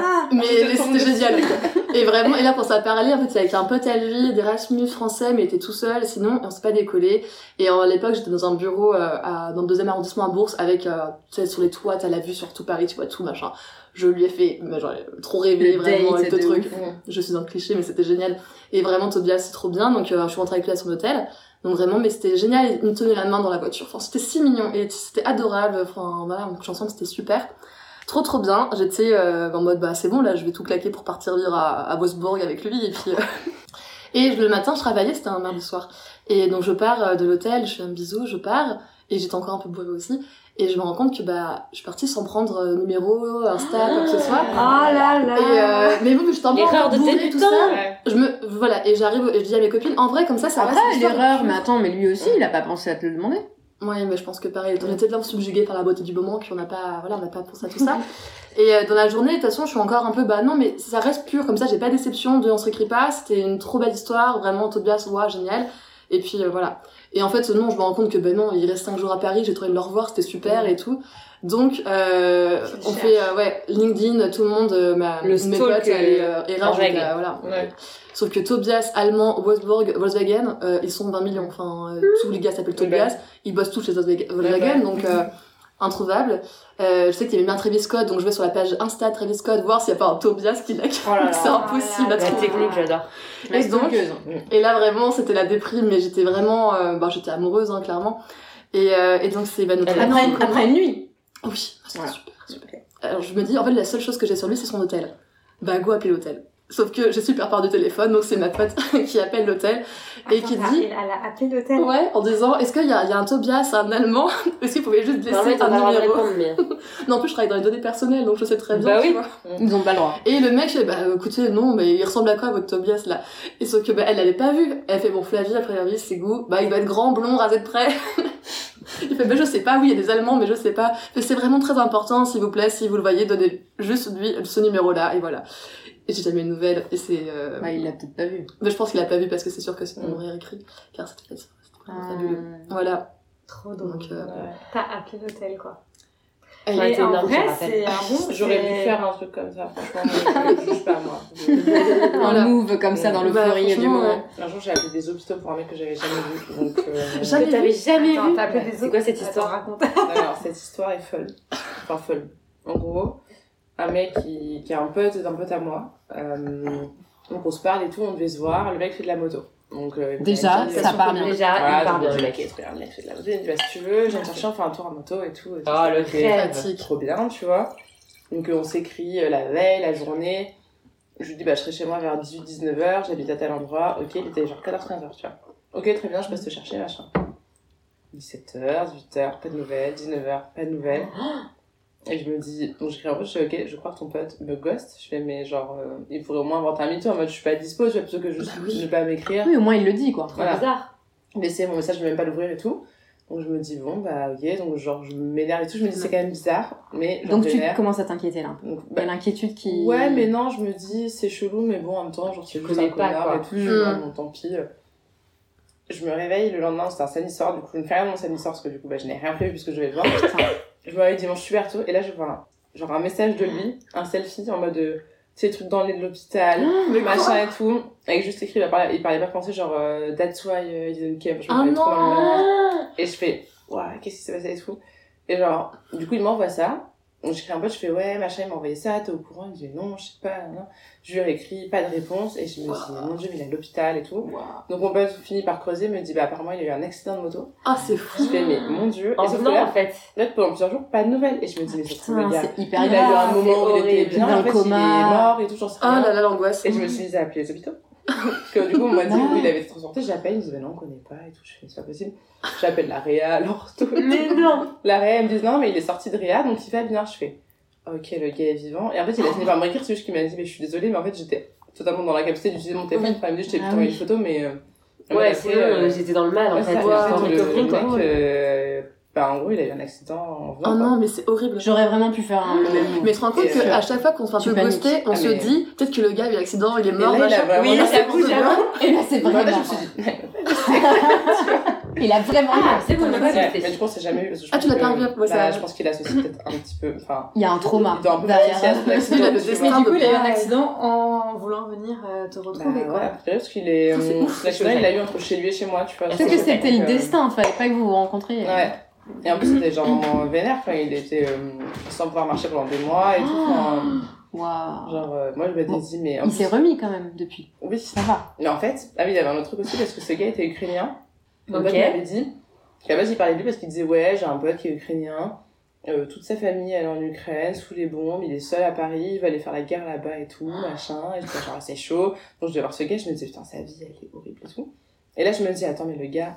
Ah, Mais, tombe c'était génial. Et vraiment, et là, pour sa parler, en fait, c'est avec un pote à lui, d'Erasmus français, mais il était tout seul, sinon, on s'est pas décollé. Et à l'époque, j'étais dans un bureau, euh, à, dans le deuxième arrondissement à Bourse, avec, euh, tu sais, sur les toits, t'as la vue sur tout Paris, tu vois tout, machin. Je lui ai fait, bah, genre, trop rêvé, Le vraiment, avec le de truc. ouf. Je suis un cliché, mais c'était génial. Et vraiment, Tobias, c'est trop bien. Donc, euh, je suis rentrée avec lui à son hôtel. Donc vraiment, mais c'était génial. Il me tenait la main dans la voiture. Enfin, c'était si mignon et c'était adorable. Enfin, voilà, on couche ensemble, c'était super. Trop trop bien. J'étais euh, en mode bah c'est bon là, je vais tout claquer pour partir vivre à, à Wolfsburg avec lui et puis euh, et le matin je travaillais, c'était un mardi soir. Et donc je pars euh, de l'hôtel, je fais un bisou, je pars et j'étais encore un peu bourrée aussi et je me rends compte que bah je suis partie sans prendre euh, numéro, Insta, quoi que ce soit. Ah là là Et euh, mais bon, mais j'étais un peu L'erreur de bourrée, débutant. tout ça. Ouais. Je me voilà et j'arrive et je dis à mes copines en vrai comme ça ça va. Après, c'est l'histoire l'erreur, mais attends, mais lui aussi, il a pas pensé à te le demander. Ouais, mais je pense que pareil, on était tellement subjugués par la beauté du moment qu'on n'a pas, voilà, on n'a pas pensé à tout ça. Et euh, dans la journée, de toute façon, je suis encore un peu, bah non, mais ça reste pur, comme ça, j'ai pas de déception de on se réécrit pas, c'était une trop belle histoire, vraiment, Tobias, ouais, génial. Et puis, euh, voilà. Et en fait, non, je me rends compte que, ben non, il reste 5 jours à Paris, j'ai trouvé de le revoir, c'était super et tout. Donc, euh, on fait, euh, ouais, LinkedIn, tout le monde, euh, ma, Le mes potes, euh, en RH, donc, voilà. Ouais. Sauf que Tobias, Allemand, Wolfsburg, Volkswagen, euh, ils sont 20 millions. Enfin, euh, tous les gars s'appellent Oui, Tobias. Ils bossent tous chez Volkswagen, Volkswagen, ouais. donc euh, introuvable. Euh, je sais qu'il y avait bien Travis Scott, donc je vais sur la page Insta Travis Scott voir s'il n'y a pas un Tobias qui l'a. Oh là là. C'est impossible à La trouver. technique, j'adore. Et donc, et là vraiment, c'était la déprime, mais j'étais vraiment, euh, bah, j'étais amoureuse, hein, clairement. Et, euh, et donc c'est bah, notre Après, une, après une nuit. Oui, c'était Voilà. super, super. Alors je me dis, en fait, la seule chose que j'ai sur lui, c'est son hôtel. Bah, go appeler l'hôtel. Sauf que j'ai super peur du téléphone, donc c'est ma pote qui appelle l'hôtel et qui dit Elle a appelé l'hôtel. Ouais, en disant est-ce qu'il y, a- il y a un Tobias, un Allemand Est-ce qu'il pouvait juste Non, laisser mais pas le un droit de numéro répondre, mais. Non, en plus, je travaille dans les données personnelles, donc je sais très bien. Bah tu oui. vois. Ils ont pas le droit. Et le mec, fait, bah écoutez, non, mais il ressemble à quoi votre Tobias là? Et sauf que bah, elle l'avait pas vu. Elle fait bon, Flavie, a priori, c'est goût. Bah il doit être grand, blond, rasé de près. il fait bah je sais pas, oui, il y a des Allemands, mais je sais pas. Mais c'est vraiment très important, s'il vous plaît, si vous le voyez, donnez juste lui ce numéro là, et voilà. Et j'ai jamais eu de nouvelles, et c'est. Euh... Bah, il l'a peut-être pas vu. Mais je pense qu'il a pas vu parce que c'est sûr que sinon Mm. on aurait écrit. Car c'était c'était Ah. fabuleux. Voilà. Trop drôle. Donc, euh, T'as appelé l'hôtel, quoi. elle Et c'est en énorme, vrai, rappelle. c'est un bon. J'aurais c'est- pu faire un truc comme ça, franchement, je juge pas moi. Voilà. Un move comme ça dans Bah, l'euphorie du moment. Un jour, j'ai appelé des hôpitaux pour un mec que j'avais jamais vu. Donc, euh... Jamais Que t'avais jamais Attends, vu t'as appelé des C'est quoi cette histoire raconte. Non, alors, cette histoire est folle. Enfin, folle. En gros, un mec qui, qui est un pote d'un pote à moi. Euh, donc, on se parle et tout, on devait se voir. Le mec fait de la moto. Donc, euh, Déjà, dit, ça part bien. Déjà, Voilà, il part donc, bien, je le mec. très bien, le mec fait de la moto. Il me dit, bah, si tu veux, je viens te chercher, on fait un tour en moto et tout. et tout. Oh, le rêve. Trop bien, tu vois. Donc, euh, on s'écrit la veille, la journée. Je lui dis, bah, je serai chez moi vers 18-19h, j'habite à tel endroit. Ok, il était genre 14-15h, tu vois. Ok, très bien, je passe te chercher, machin. 17h, 18h, pas de nouvelles, 19h, pas de nouvelles. Et je me dis, donc j'écris en fait, je fais, ok, je crois que ton pote me ghost. Je fais, mais genre, euh, il pourrait au moins inventer un mytho en mode, je suis pas dispo, tu vois, plutôt que juste Bah oui. ne pas m'écrire. Oui, au moins il le dit, quoi. Voilà. Bizarre. Laisser mon message, je vais même pas l'ouvrir et tout. Donc je me dis, bon, bah ok, donc genre, je m'énerve et tout. Je me dis, c'est quand même bizarre, mais Donc tu commences à t'inquiéter là. Donc, Il y bah, a l'inquiétude qui. Ouais, mais non, je me dis, c'est chelou, mais bon, en même temps, genre, tu connais pas, quoi. et tout, je me dis, Mm. bon, tant pis. Je me réveille le lendemain, c'était un samedi soir, du coup, je ne fais rien mon samedi soir parce que du coup, bah, je n'ai rien prévu puisque je vais le voir. Je me réveille dimanche super tôt, et là, je vois un, genre un message de lui, un selfie en mode, euh, tu sais, les trucs dans le lit de l'hôpital, machin et tout, avec juste écrit, il parlait, il parlait pas français, genre, euh, that's why uh, he didn't came, je me Ah trop Ah et je fais, ouais, qu'est-ce qui s'est passé et tout. Et genre, du coup, il m'envoie ça. Donc j'écris un peu, je fais, ouais, machin, il m'a envoyé ça, t'es au courant? Il me dit, non, je sais pas, non. Je lui réécris, pas de réponse. Et je me dis, mon dieu, mais il est à l'hôpital et tout. Donc mon pote finit par creuser, me dit, bah apparemment, il a eu un accident de moto. Ah, c'est fou. Je fais, mais mon dieu. En et sauf que là, en fait. là, pendant plusieurs jours, pas de nouvelles. Et je me dis, mais surtout, le gars, il a eu un moment où il était bien, en fait, il est mort et tout, j'en sais Ah rien. là là, l'angoisse. Et je me suis dit, j'ai appelé les hôpitaux. Parce que du coup, on m'a dit, oui, il avait été transporté, j'appelle, il me dit, bah non, on connaît pas et tout. Je fais, c'est pas possible. J'appelle la Réa, l'ortho. Mais non La Réa, elle me dit, non, mais il est sorti de Réa, donc il va bien. Je fais, ok, le gars est vivant. Et en fait, il a fini par m'écrire, c'est juste qu'il m'a dit, mais je suis désolée, mais en fait, j'étais totalement dans la capacité d'utiliser mon téléphone. Enfin, il me dit, je t'ai envoyé oui. une photo, mais. euh, Ouais, après, sinon, euh, euh, j'étais dans le mal, en ouais, fait. ça, J'étais en fait, le, mec, euh, bah, en gros, il a eu un accident en venant. Oh non, mais c'est horrible. J'aurais vraiment pu faire un- le même. Mais tu te rends compte Et, euh, qu'à chaque fois qu'on se fait un peu booster, on Ah, se mais- dit peut-être que le gars a eu l'accident, il est Et mort, là, il a vraiment Oui, j'avoue. Et là, c'est vraiment. là, je me suis dit, Il a vraiment. Ah, c'est bon, a mais du coup, on s'est jamais vu. Que je Ah, pense tu l'as que- pas ouais, bah, ça- Je pense qu'il associe peut-être un petit peu. Enfin, Il y a un trauma il doit un peu accident. A. Mais du coup, il a eu un accident en voulant venir euh, te Bah, retrouver, quoi. ouais, parce qu'il est. C'est euh, L'accident, c'est il l'a eu entre chez lui et chez moi, tu vois. Peut-être que c'était le destin, fallait pas que vous vous rencontriez. Ouais. Et en plus, c'était genre vénère. Enfin, il était euh, sans pouvoir marcher pendant des mois et tout. Enfin, Waouh. genre, euh, moi, je m'étais Bon, dit, mais. en Il plus- s'est remis quand même depuis. Oui. Ça va. Mais en fait, ah oui, il y avait un autre truc aussi parce que ce gars était ukrainien. Mon Ok. pote m'avait dit qu'à la base il parlait de lui parce qu'il disait ouais j'ai un pote qui est ukrainien, euh, toute sa famille elle est en Ukraine sous les bombes, il est seul à Paris, il va aller faire la guerre là-bas et tout machin. Et genre c'est chaud. Donc je devais voir ce gars, je me disais putain sa vie elle est horrible et tout. Et là je me dis attends mais le gars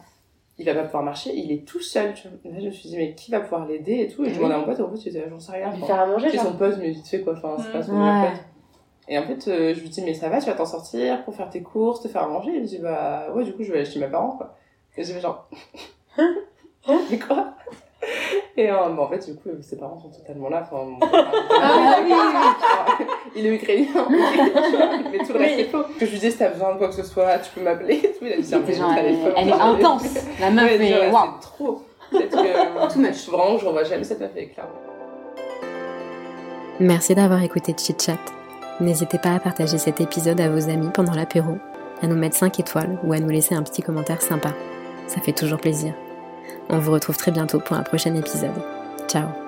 il va pas pouvoir marcher, il est tout seul. Tu vois. Là je me suis dit mais qui va pouvoir l'aider et tout? Et je Oui. demandais à mon pote en fait j'en sais rien. Lui faire à manger, c'est son pote mais vite fait quoi. Enfin c'est pas son Ouais. meilleur pote. Et en fait, euh, je lui dis, mais ça va, tu vas t'en sortir pour faire tes courses, te faire à manger? Il me dit, bah ouais, du coup, je vais aller chez mes parents, quoi. Et j'ai fait genre, mais quoi? Et euh, bah, en fait, du coup, euh, ses parents sont totalement là. Enfin, mon- Ah oui, oui, il est ukrainien, mais tout le reste est faux. Que je lui disais, si t'as besoin de quoi que ce soit, tu peux m'appeler. tout. Il a dit, C'était mais genre, elle, téléphone, elle est intense. La meuf Ouais, est. genre, Waouh. C'est trop. Peut-être que. Much. Vraiment, je revois jamais cette meuf avec clairement. Merci d'avoir écouté Chit Chat. N'hésitez pas à partager cet épisode à vos amis pendant l'apéro, à nous mettre 5 étoiles ou à nous laisser un petit commentaire sympa. Ça fait toujours plaisir. On vous retrouve très bientôt pour un prochain épisode. Ciao